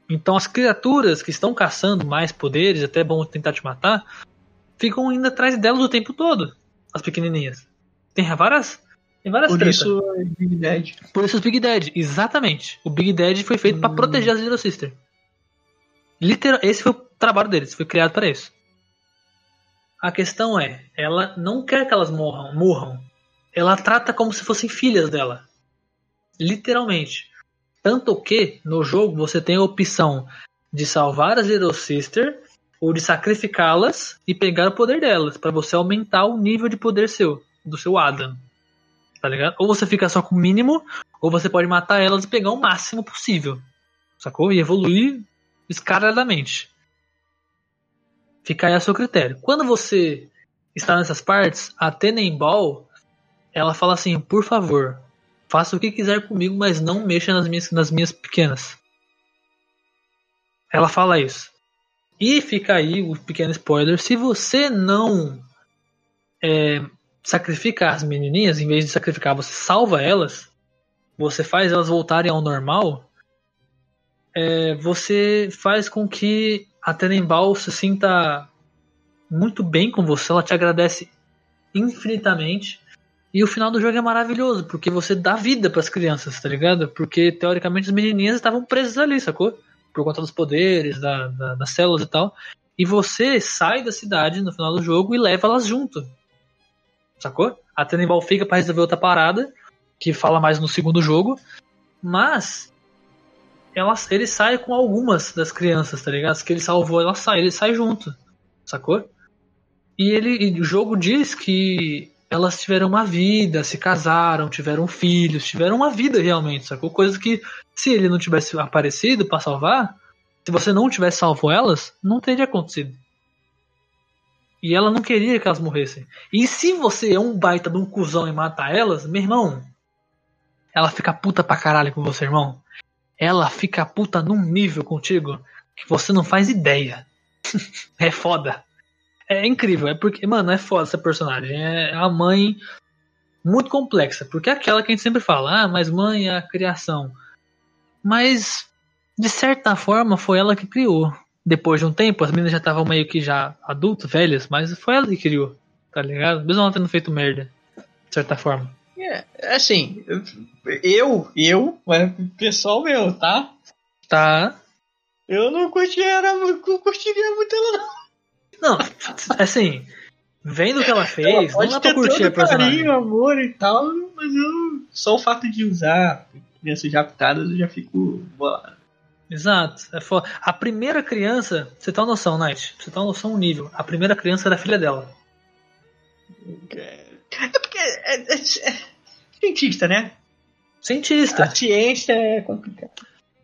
Então as criaturas que estão caçando mais poderes, até bom tentar te matar, ficam indo atrás delas o tempo todo. As pequenininhas. Tem várias. Tem várias Por isso é Big Dead. Por isso os Big Dead, exatamente. O Big Dead foi feito pra proteger as Little Sister. Literal, esse foi o trabalho deles, foi criado para isso. A questão é, ela não quer que elas morram, morram. Ela trata como se fossem filhas dela. Literalmente. Tanto que no jogo você tem a opção de salvar as Little Sister ou de sacrificá-las e pegar o poder delas para você aumentar o nível de poder seu, do seu Adam. Tá ligado? Ou você fica só com o mínimo, ou você pode matar elas e pegar o máximo possível. Sacou? E evoluir descaradamente. Fica aí a seu critério. Quando você está nessas partes, a Tenenball, ela fala assim, por favor, faça o que quiser comigo, mas não mexa nas minhas, nas minhas pequenas. Ela fala isso. E fica aí o pequeno spoiler, se você não é, sacrifica as menininhas, em vez de sacrificar, você salva elas, você faz elas voltarem ao normal, é, você faz com que a Tenenbaum se sinta muito bem com você, ela te agradece infinitamente. E o final do jogo é maravilhoso, porque você dá vida para as crianças, tá ligado? Porque teoricamente as menininhas estavam presas ali, sacou? Por conta dos poderes, da, da- das células e tal. E você sai da cidade no final do jogo e leva elas junto. Sacou? A Tenenbaum fica para resolver outra parada, que fala mais no segundo jogo. Mas ela, ele sai com algumas das crianças, tá ligado? As que ele salvou, ela sai, ele sai junto, sacou? E ele, e o jogo diz que elas tiveram uma vida, se casaram, tiveram filhos, tiveram uma vida realmente, sacou? Coisa que se ele não tivesse aparecido pra salvar, se você não tivesse salvo elas, não teria acontecido. E ela não queria que elas morressem. E se você é um baita de um cuzão e mata elas, meu irmão, ela fica puta pra caralho com você, irmão. Ela fica puta num nível contigo que você não faz ideia. é foda. É incrível, é porque, mano, é foda essa personagem. É a mãe muito complexa, porque é aquela que a gente sempre fala, ah, mas mãe é a criação. Mas, de certa forma, foi ela que criou. Depois de um tempo, as meninas já estavam meio que já adultas, velhas, mas foi ela que criou, tá ligado? Mesmo ela tendo feito merda, de certa forma. É, assim, eu, eu, mas pessoal meu, tá? Tá. Eu não curtiria, não curtiria muito ela, não. Não, assim, vendo o que ela fez, Ela não pode dá pra curtir a todo personagem. carinho, amor e tal, mas eu, só o fato de usar crianças raptadas eu já fico bolado. Exato. É foda. A primeira criança, você tá uma noção, Night? Você tá uma noção o nível. A primeira criança era filha dela. É porque é, é- é cientista, né? Cientista. A ciência é complicada.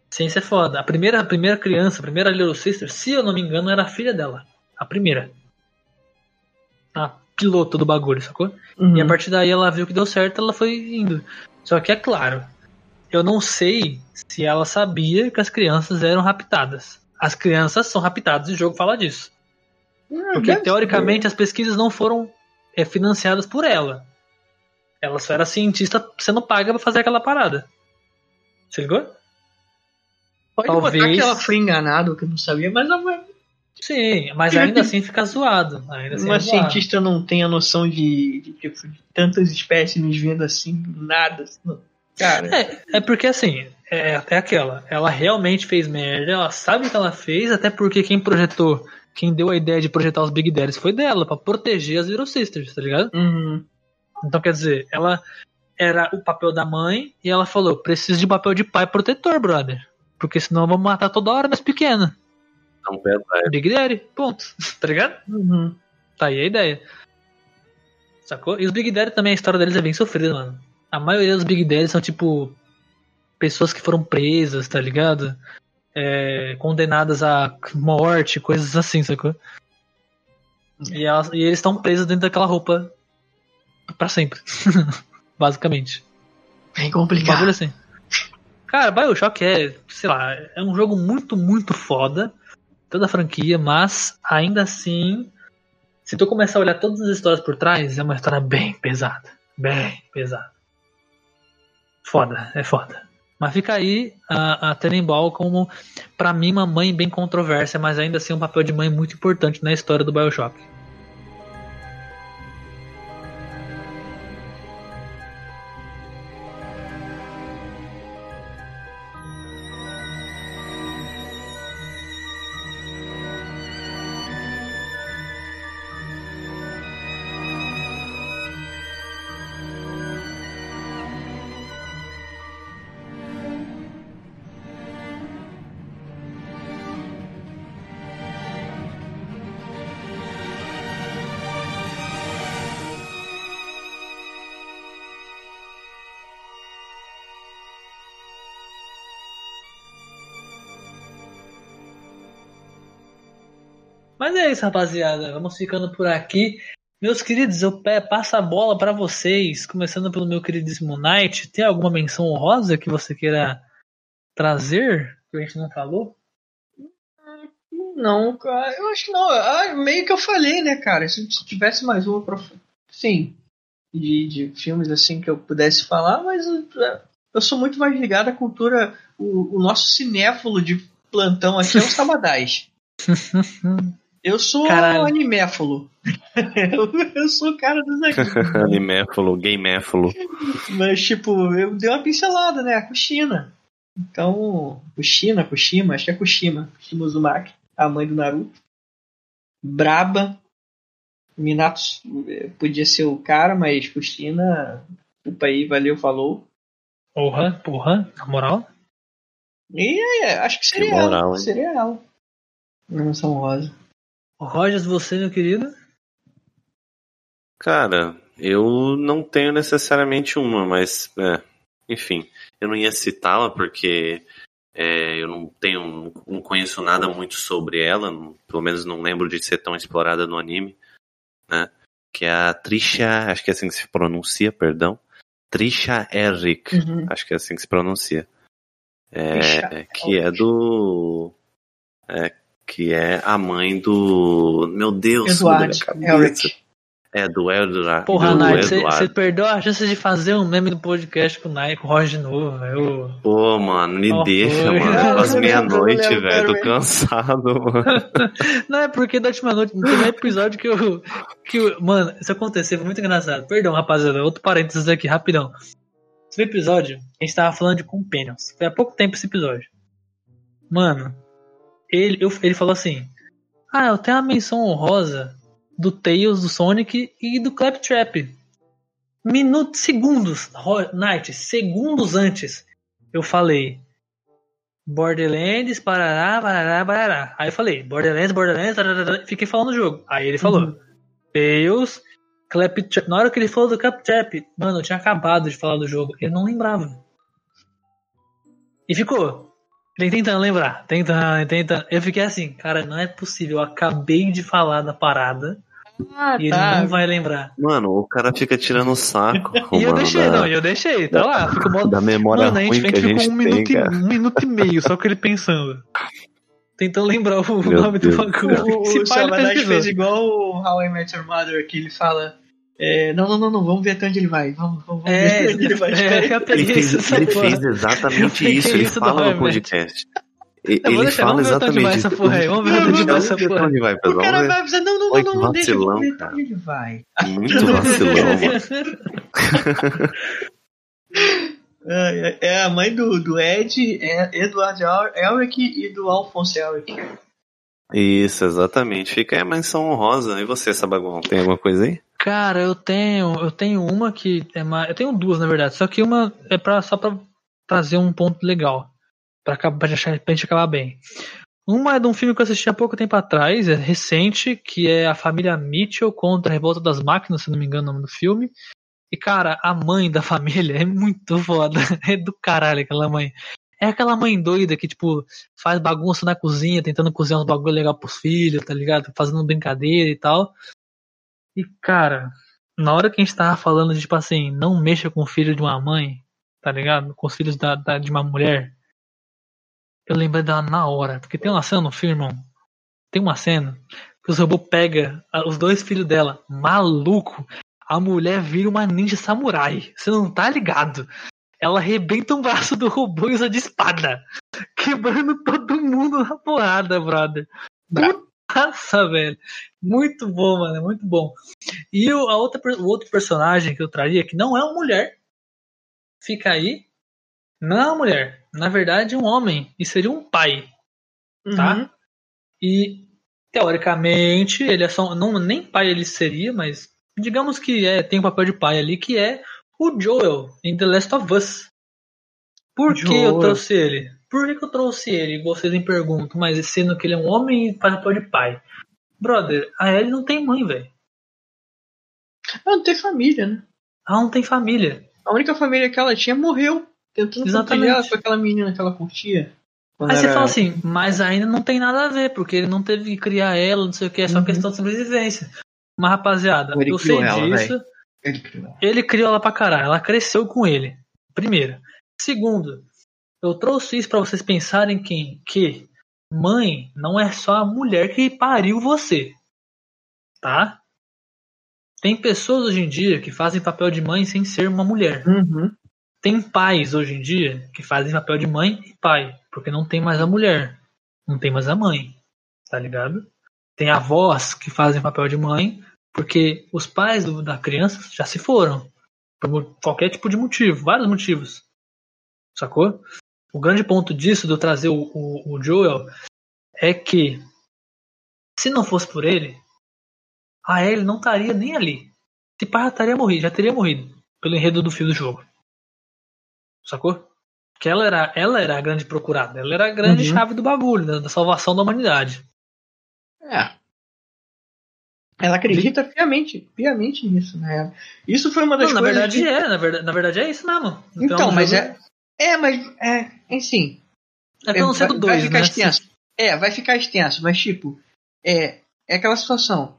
Ciência é foda. A primeira, a primeira criança, a primeira Little Sister, se eu não me engano, era a filha dela. A primeira. A piloto do bagulho, sacou? Uhum. E a partir daí ela viu que deu certo, ela foi indo. Só que é claro, eu não sei se ela sabia que as crianças eram raptadas. As crianças são raptadas e o jogo fala disso. Porque teoricamente as pesquisas não foram é, financiadas por ela. Ela só era cientista sendo paga pra fazer aquela parada. Você ligou? Pode Talvez- botar que ela foi enganada, que eu não sabia, mas ela, Sim, mas ainda assim fica zoado. Ainda assim uma é zoado. cientista não tem a noção de, de, tipo, de tantas espécimes vindo assim, do nada. não. Cara, É, é porque assim, é até aquela. Ela realmente fez merda, ela sabe que ela fez, até porque quem projetou, quem deu a ideia de projetar os Big Daddies foi dela, pra proteger as Little Sisters, tá ligado? Uhum. Então quer dizer, ela era o papel da mãe e ela falou: preciso de papel de pai protetor, brother. Porque senão vamos matar toda hora nas pequenas. Então, verdade. Big Daddy, ponto. tá ligado? Uhum. Tá aí a ideia. Sacou? E os Big Daddy também, a história deles é bem sofrida, mano. A maioria dos Big Daddy são tipo. Pessoas que foram presas, tá ligado? É, condenadas à morte, coisas assim, sacou? E, elas- e eles estão presos dentro daquela roupa pra sempre. Basicamente. bem Um complicado. bagulho assim. Cara, Bioshock é, sei lá, é um jogo muito, muito foda. Toda a franquia, mas ainda assim, se tu começar a olhar todas as histórias por trás, é uma história bem pesada. Bem pesada. Foda, é foda. Mas fica aí a, a Tenenbaum como, pra mim, uma mãe bem controversa, mas ainda assim um papel de mãe muito importante na história do Bioshock. Isso, rapaziada. Vamos ficando por aqui. Meus queridos, eu passo a bola pra vocês, começando pelo meu queridíssimo Knight. Tem alguma menção honrosa que você queira trazer que a gente não falou? Não, cara, eu acho que não. Ah, meio que eu falei, né, cara? Se, se tivesse mais uma pra. Sim. De, de filmes assim que eu pudesse falar, mas eu, eu sou muito mais ligado à cultura. O, o nosso cinéfilo de plantão aqui é o Sabadais. Eu sou Caralho. animéfilo. eu, eu sou o cara dos animes. Animéfalo, gaméfalo. Mas, tipo, eu dei uma pincelada, né? Kushina. Então, Kushina, Kushima, acho que é Kushima. Kushima Uzumaki, a mãe do Naruto. Braba. Minato eh, podia ser o cara, mas Kushina, desculpa aí, valeu, falou. Porra, porra, na moral. E é, acho que seria Que moral, ela. hein? Seria ela. Menção rosa. Rogers, você, meu querido? Cara, Eu não tenho necessariamente uma, mas é, enfim, eu não ia citá-la porque é, eu não tenho, não conheço nada muito sobre ela, não- pelo menos não lembro de ser tão explorada no anime, né? Que é a Trisha, acho que é assim que se pronuncia, perdão. Trisha Eric, Uhum. acho que é assim que se pronuncia. É, Trisha que é do. é, que é a mãe do. Meu Deus, Eduardo. Elric. É, do Eduardo. Porra, Night, você perdeu a chance de fazer um meme do podcast com o Nike, com o Roger de novo, velho. Pô, mano, me Qual deixa, foi? mano. Não, Quase meia-noite, velho. Tô cansado, mano. Não, é porque da última noite, no primeiro episódio que eu, que eu. Mano, isso aconteceu, foi muito engraçado. Perdão, rapaziada, outro parênteses aqui, rapidão. Esse episódio, a gente tava falando de Companions. Foi há pouco tempo esse episódio. Mano, ele, eu- ele falou assim: Ah, eu tenho uma menção honrosa do Tails, do Sonic e do Claptrap. Minutos, segundos, Night, segundos antes, eu falei. Borderlands, parará, parará, parará. Aí eu falei, Borderlands, Borderlands, tarará, fiquei falando o jogo. Aí ele falou, Tails, Claptrap. Na hora que ele falou do Claptrap, mano, eu tinha acabado de falar do jogo. Ele não lembrava. E ficou. Ele tentando lembrar, tentando, tentando. Eu fiquei assim, cara, não é possível. Eu acabei de falar da parada Ah, e ele tá. não vai lembrar. Mano, o cara fica tirando o saco, E eu mano, deixei, da, não, e eu deixei, tá lá. Ficou mó... da memória Mano, a gente, ruim a que a gente ficou um tem, minuto, e, cara. um minuto e meio, só com ele pensando. Tentando lembrar o Meu nome Deus. do bagulho. O, Se o pá, ele Sabanage pesquisou. fez igual o How I Met Your Mother, que ele fala. É, não, não, não, não, vamos ver até onde ele vai. Vamos, vamos, vamos É, ver até onde ele vai. é, Ele fez, isso, ele fez exatamente isso, ele isso do fala no podcast. Ele deixar, fala vamos ver até onde vai exatamente essa porra aí, vamos ver até onde vai essa Vamos ver porra onde vai, pessoal. O cara Vamos vai ver. avisar, não, não, não, que não, deixa eu ver onde ele vai. Muito vacilão, mano. É, a mãe do, do Ed, é Edward El- Elric e do Alphonse Elric. Isso, exatamente. Fica aí a menção honrosa. E você, Sabagon, tem alguma coisa aí? Cara, eu tenho, eu tenho uma que é mais, eu tenho duas na verdade, só que uma é para só pra trazer um ponto legal, para acabar pra gente acabar bem. Uma é de um filme que eu assisti há pouco tempo atrás, é recente, que é a família Mitchell contra a Revolta das Máquinas, se não me engano o nome do filme. E cara, a mãe da família é muito foda, é do caralho aquela mãe. É aquela mãe doida que, tipo, faz bagunça na cozinha, tentando cozinhar uns bagulho legal pros filhos, tá ligado? Fazendo brincadeira e tal. E, cara, na hora que a gente tava falando de, tipo assim, não mexa com o filho de uma mãe, tá ligado? Com os filhos da, da- de uma mulher. Eu lembrei dela na hora. Porque tem uma cena no filme, irmão. Tem uma cena que os robôs pega os dois filhos dela. Maluco. A mulher vira uma ninja samurai. Você não tá ligado? Ela arrebenta um braço do robô e usa de espada. Quebrando todo mundo na porrada, brother. Nossa, velho. Muito bom, mano. é Muito bom. E o, a outra, o outro personagem que eu traria, que não é uma mulher, fica aí. Não é uma mulher. Na verdade, é um homem. E seria um pai. Tá? Uhum. E, teoricamente, ele é só. Não, nem pai ele seria, mas digamos que é, tem um papel de pai ali, que é o Joel em The Last of Us. Por que eu Joel. trouxe ele? Por que, que eu trouxe ele? Vocês me perguntam, mas sendo que ele é um homem e faz papel de pai. Brother, a Ellie não tem mãe, velho. Ela não tem família, né? Ela não tem família. A única família que ela tinha morreu. Tentando Exatamente. com aquela menina que ela curtia. Aí você fala assim, mas ainda não tem nada a ver, porque ele não teve que criar ela, não sei o que, é só Uhum. questão de sobrevivência. Mas rapaziada, Ele eu sei criou ela, disso. Ele criou ela. Ele criou ela pra caralho, ela cresceu com ele. Primeiro. Segundo, eu trouxe isso pra vocês pensarem que, que mãe não é só a mulher que pariu você. Tá? Tem pessoas hoje em dia que fazem papel de mãe sem ser uma mulher. Uhum. Tem pais hoje em dia que fazem papel de mãe e pai, porque não tem mais a mulher, não tem mais a mãe, tá ligado? Tem avós que fazem papel de mãe, porque os pais do- da criança já se foram, por qualquer tipo de motivo, vários motivos, sacou? O grande ponto disso, de eu trazer o, o, o Joel, é que se não fosse por ele, a Ellie não estaria nem ali. Se pá, já estaria morrido, já teria morrido pelo enredo do fio do jogo. Sacou? Que ela era, ela era a grande procurada, ela era a grande Uhum. chave do bagulho, da, da salvação da humanidade. É. Ela acredita piamente, piamente nisso, né? Isso foi uma das Não, na coisas. verdade que- é, na verdade, na verdade é isso mesmo. Então, do mas jogo- é. É, mas. É, enfim. É pelo ser do vai, vai dois, ficar né? extenso. É, vai ficar extenso, mas tipo, é, é aquela situação.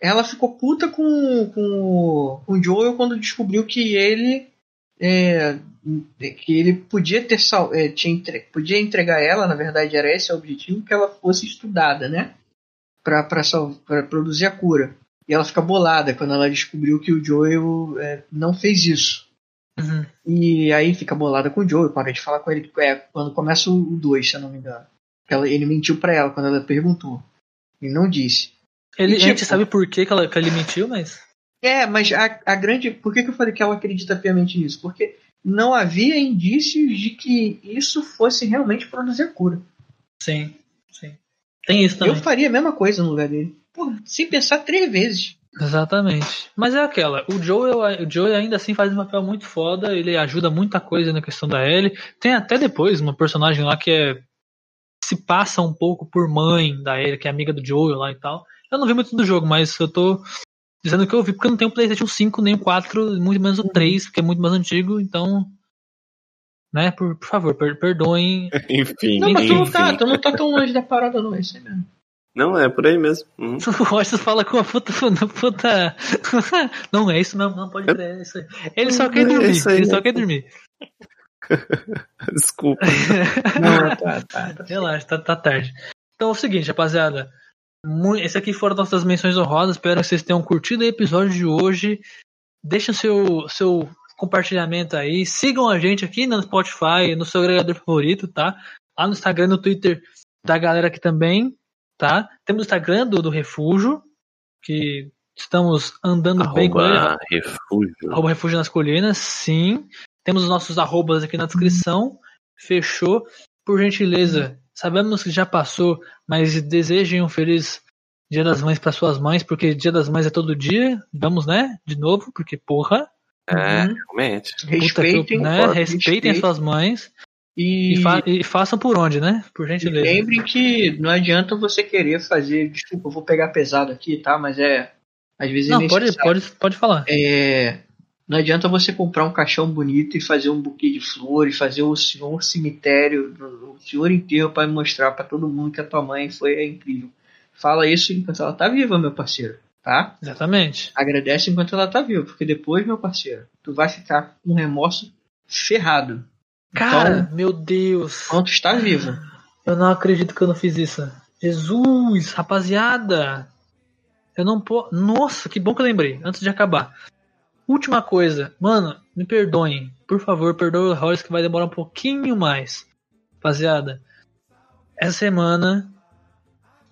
Ela ficou puta com, com, o- com o Joel quando descobriu que ele. é, que ele podia ter sal, é, tinha entre- podia entregar ela, na verdade era esse o objetivo, que ela fosse estudada, né? Pra, pra, sal- pra produzir a cura. E ela fica bolada quando ela descobriu que o Joel é, não fez isso. Uhum. E aí fica bolada com o Joe, para de falar com ele é, quando começa o 2, se eu não me engano. Ela, ele mentiu pra ela quando ela perguntou. E não disse. Ele, E, a gente tipo, sabe por que, que, ela, que ele mentiu, mas. É, mas a, a grande. Por que, que eu falei que ela acredita piamente nisso? Porque não havia indícios de que isso fosse realmente produzir a cura. Sim, sim. Tem isso também. Eu faria a mesma coisa no lugar dele. Pô, sem pensar três vezes. Exatamente. Mas é aquela, o Joel, o Joel ainda assim faz um papel muito foda, ele ajuda muita coisa na questão da Ellie. Tem até depois uma personagem lá que é se passa um pouco por mãe da Ellie, que é amiga do Joel lá e tal. Eu não vi muito do jogo, mas eu tô dizendo que eu vi porque eu não tenho o PlayStation 5 nem o 4, muito menos o 3, que é muito mais antigo, então né, por, por favor, per- perdoem. Enfim, Não, mas tu não, tá, tu não tá tão longe da parada, não. É isso aí mesmo. Não, é por aí mesmo. Uhum. O Rocha fala com a puta, puta. Não, é isso mesmo, não pode crer, é isso aí. Ele só quer É dormir, aí, ele só quer dormir. Desculpa. Não, tá, tá. tá. Relaxa, tá, tá tarde. Então é o seguinte, rapaziada. Esse aqui foram nossas menções honrosas. Espero que vocês tenham curtido o episódio de hoje. Deixa o seu, seu compartilhamento aí. Sigam a gente aqui no Spotify, no seu agregador favorito, tá? Lá no Instagram e no Twitter da galera aqui também, tá? Temos o Instagram do, do Refúgio, que estamos andando bem com ele. Arroba refúgio. Arroba Refúgio nas Colinas, sim. Temos os nossos arrobas aqui na descrição. Fechou. Por gentileza, sabemos que já passou, mas desejem um feliz Dia das Mães para suas mães, porque Dia das Mães é todo dia. Vamos, né? De novo, porque porra. É, Uhum. realmente. Puta que- Respeitem, né? pô, Respeitem respeitem. suas mães E, e, fa- e façam por onde, né? Por e gentileza. lembrem que não adianta você querer fazer. Desculpa, eu vou pegar pesado aqui, tá? Mas é. Às vezes é Não, pode, necessário. pode, pode falar. É, não adianta você comprar um caixão bonito e fazer um buquê de flores, fazer o senhor cemitério, o senhor enterro para mostrar para todo mundo que a tua mãe foi incrível. Fala isso enquanto ela tá viva, meu parceiro, tá? Exatamente. Agradece enquanto ela tá viva, porque depois, meu parceiro, tu vai ficar com remorso ferrado. Cara, meu Deus. Enquanto está viva. Eu não acredito que eu não fiz isso. Jesus, rapaziada. Eu não posso. Nossa, que bom que eu lembrei. Antes de acabar. Última coisa. Mano, me perdoem. Por favor, perdoe o Horace que vai demorar um pouquinho mais. Rapaziada. Essa semana,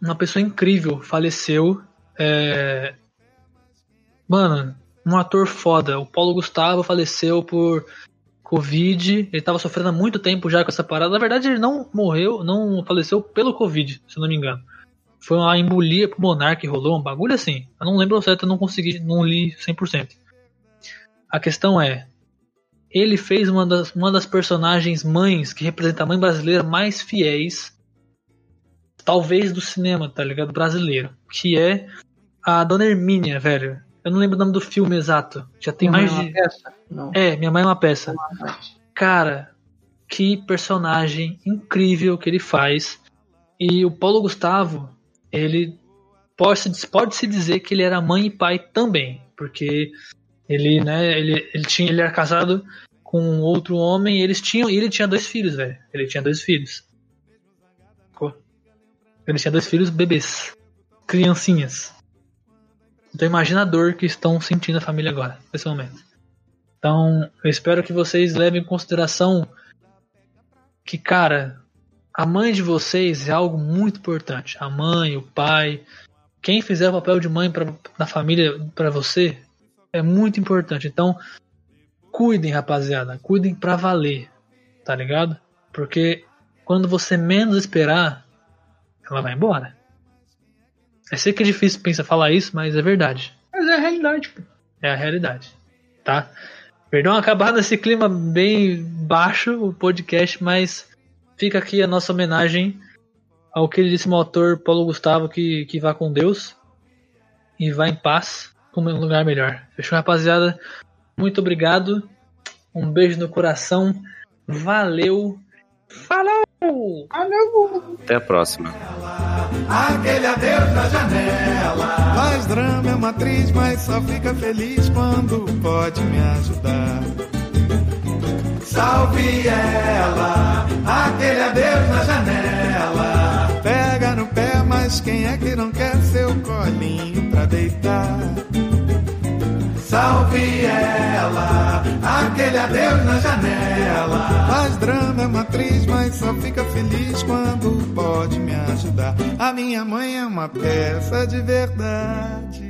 uma pessoa incrível faleceu. É... Mano, um ator foda. O Paulo Gustavo faleceu por Covid. Ele tava sofrendo há muito tempo já com essa parada. Na verdade, ele não morreu, não faleceu pelo Covid, se eu não me engano. Foi uma embolia pulmonar que rolou, um bagulho assim. Eu não lembro certo, eu não consegui, não li 100%. A questão é, ele fez uma das, uma das personagens mães que representa a mãe brasileira mais fiéis, talvez do cinema, tá ligado? Brasileiro. Que é a Dona Hermínia, velho. Eu não lembro o nome do filme exato. Já tem Minha mais mãe é de. uma peça? Não. É, Minha Mãe é uma Peça. Cara, que personagem incrível que ele faz. E o Paulo Gustavo, ele pode, pode se dizer que ele era mãe e pai também. Porque ele, né, ele, ele, tinha, ele era casado com outro homem e eles tinham. E ele tinha dois filhos, velho. Ele tinha dois filhos. Ele tinha dois filhos bebês. Criancinhas. Então imagina a dor que estão sentindo a família agora, nesse momento. Então, eu espero que vocês levem em consideração que, cara, a mãe de vocês é algo muito importante. A mãe, o pai, quem fizer o papel de mãe pra, na família para você é muito importante. Então, cuidem, rapaziada, cuidem pra valer, tá ligado? Porque quando você menos esperar, ela vai embora. Eu sei que é difícil pensar falar isso, mas é verdade. Mas é a realidade, pô. É a realidade, tá? Perdão acabar nesse clima bem baixo o podcast, mas fica aqui a nossa homenagem ao queridíssimo autor Paulo Gustavo que, que vá com Deus. e vá em paz para um lugar melhor. Fechou, rapaziada? Muito obrigado. Um beijo no coração. Valeu. Falou! Falou! Até a próxima. Aquele adeus na janela. Faz drama, é uma atriz, mas só fica feliz quando pode me ajudar. Salve ela, aquele adeus na janela. Pega no pé, mas quem é que não quer seu colinho pra deitar? Salve ela, aquele adeus na janela. Faz drama, é uma atriz, mas só fica feliz quando pode me ajudar. A minha mãe é uma peça de verdade.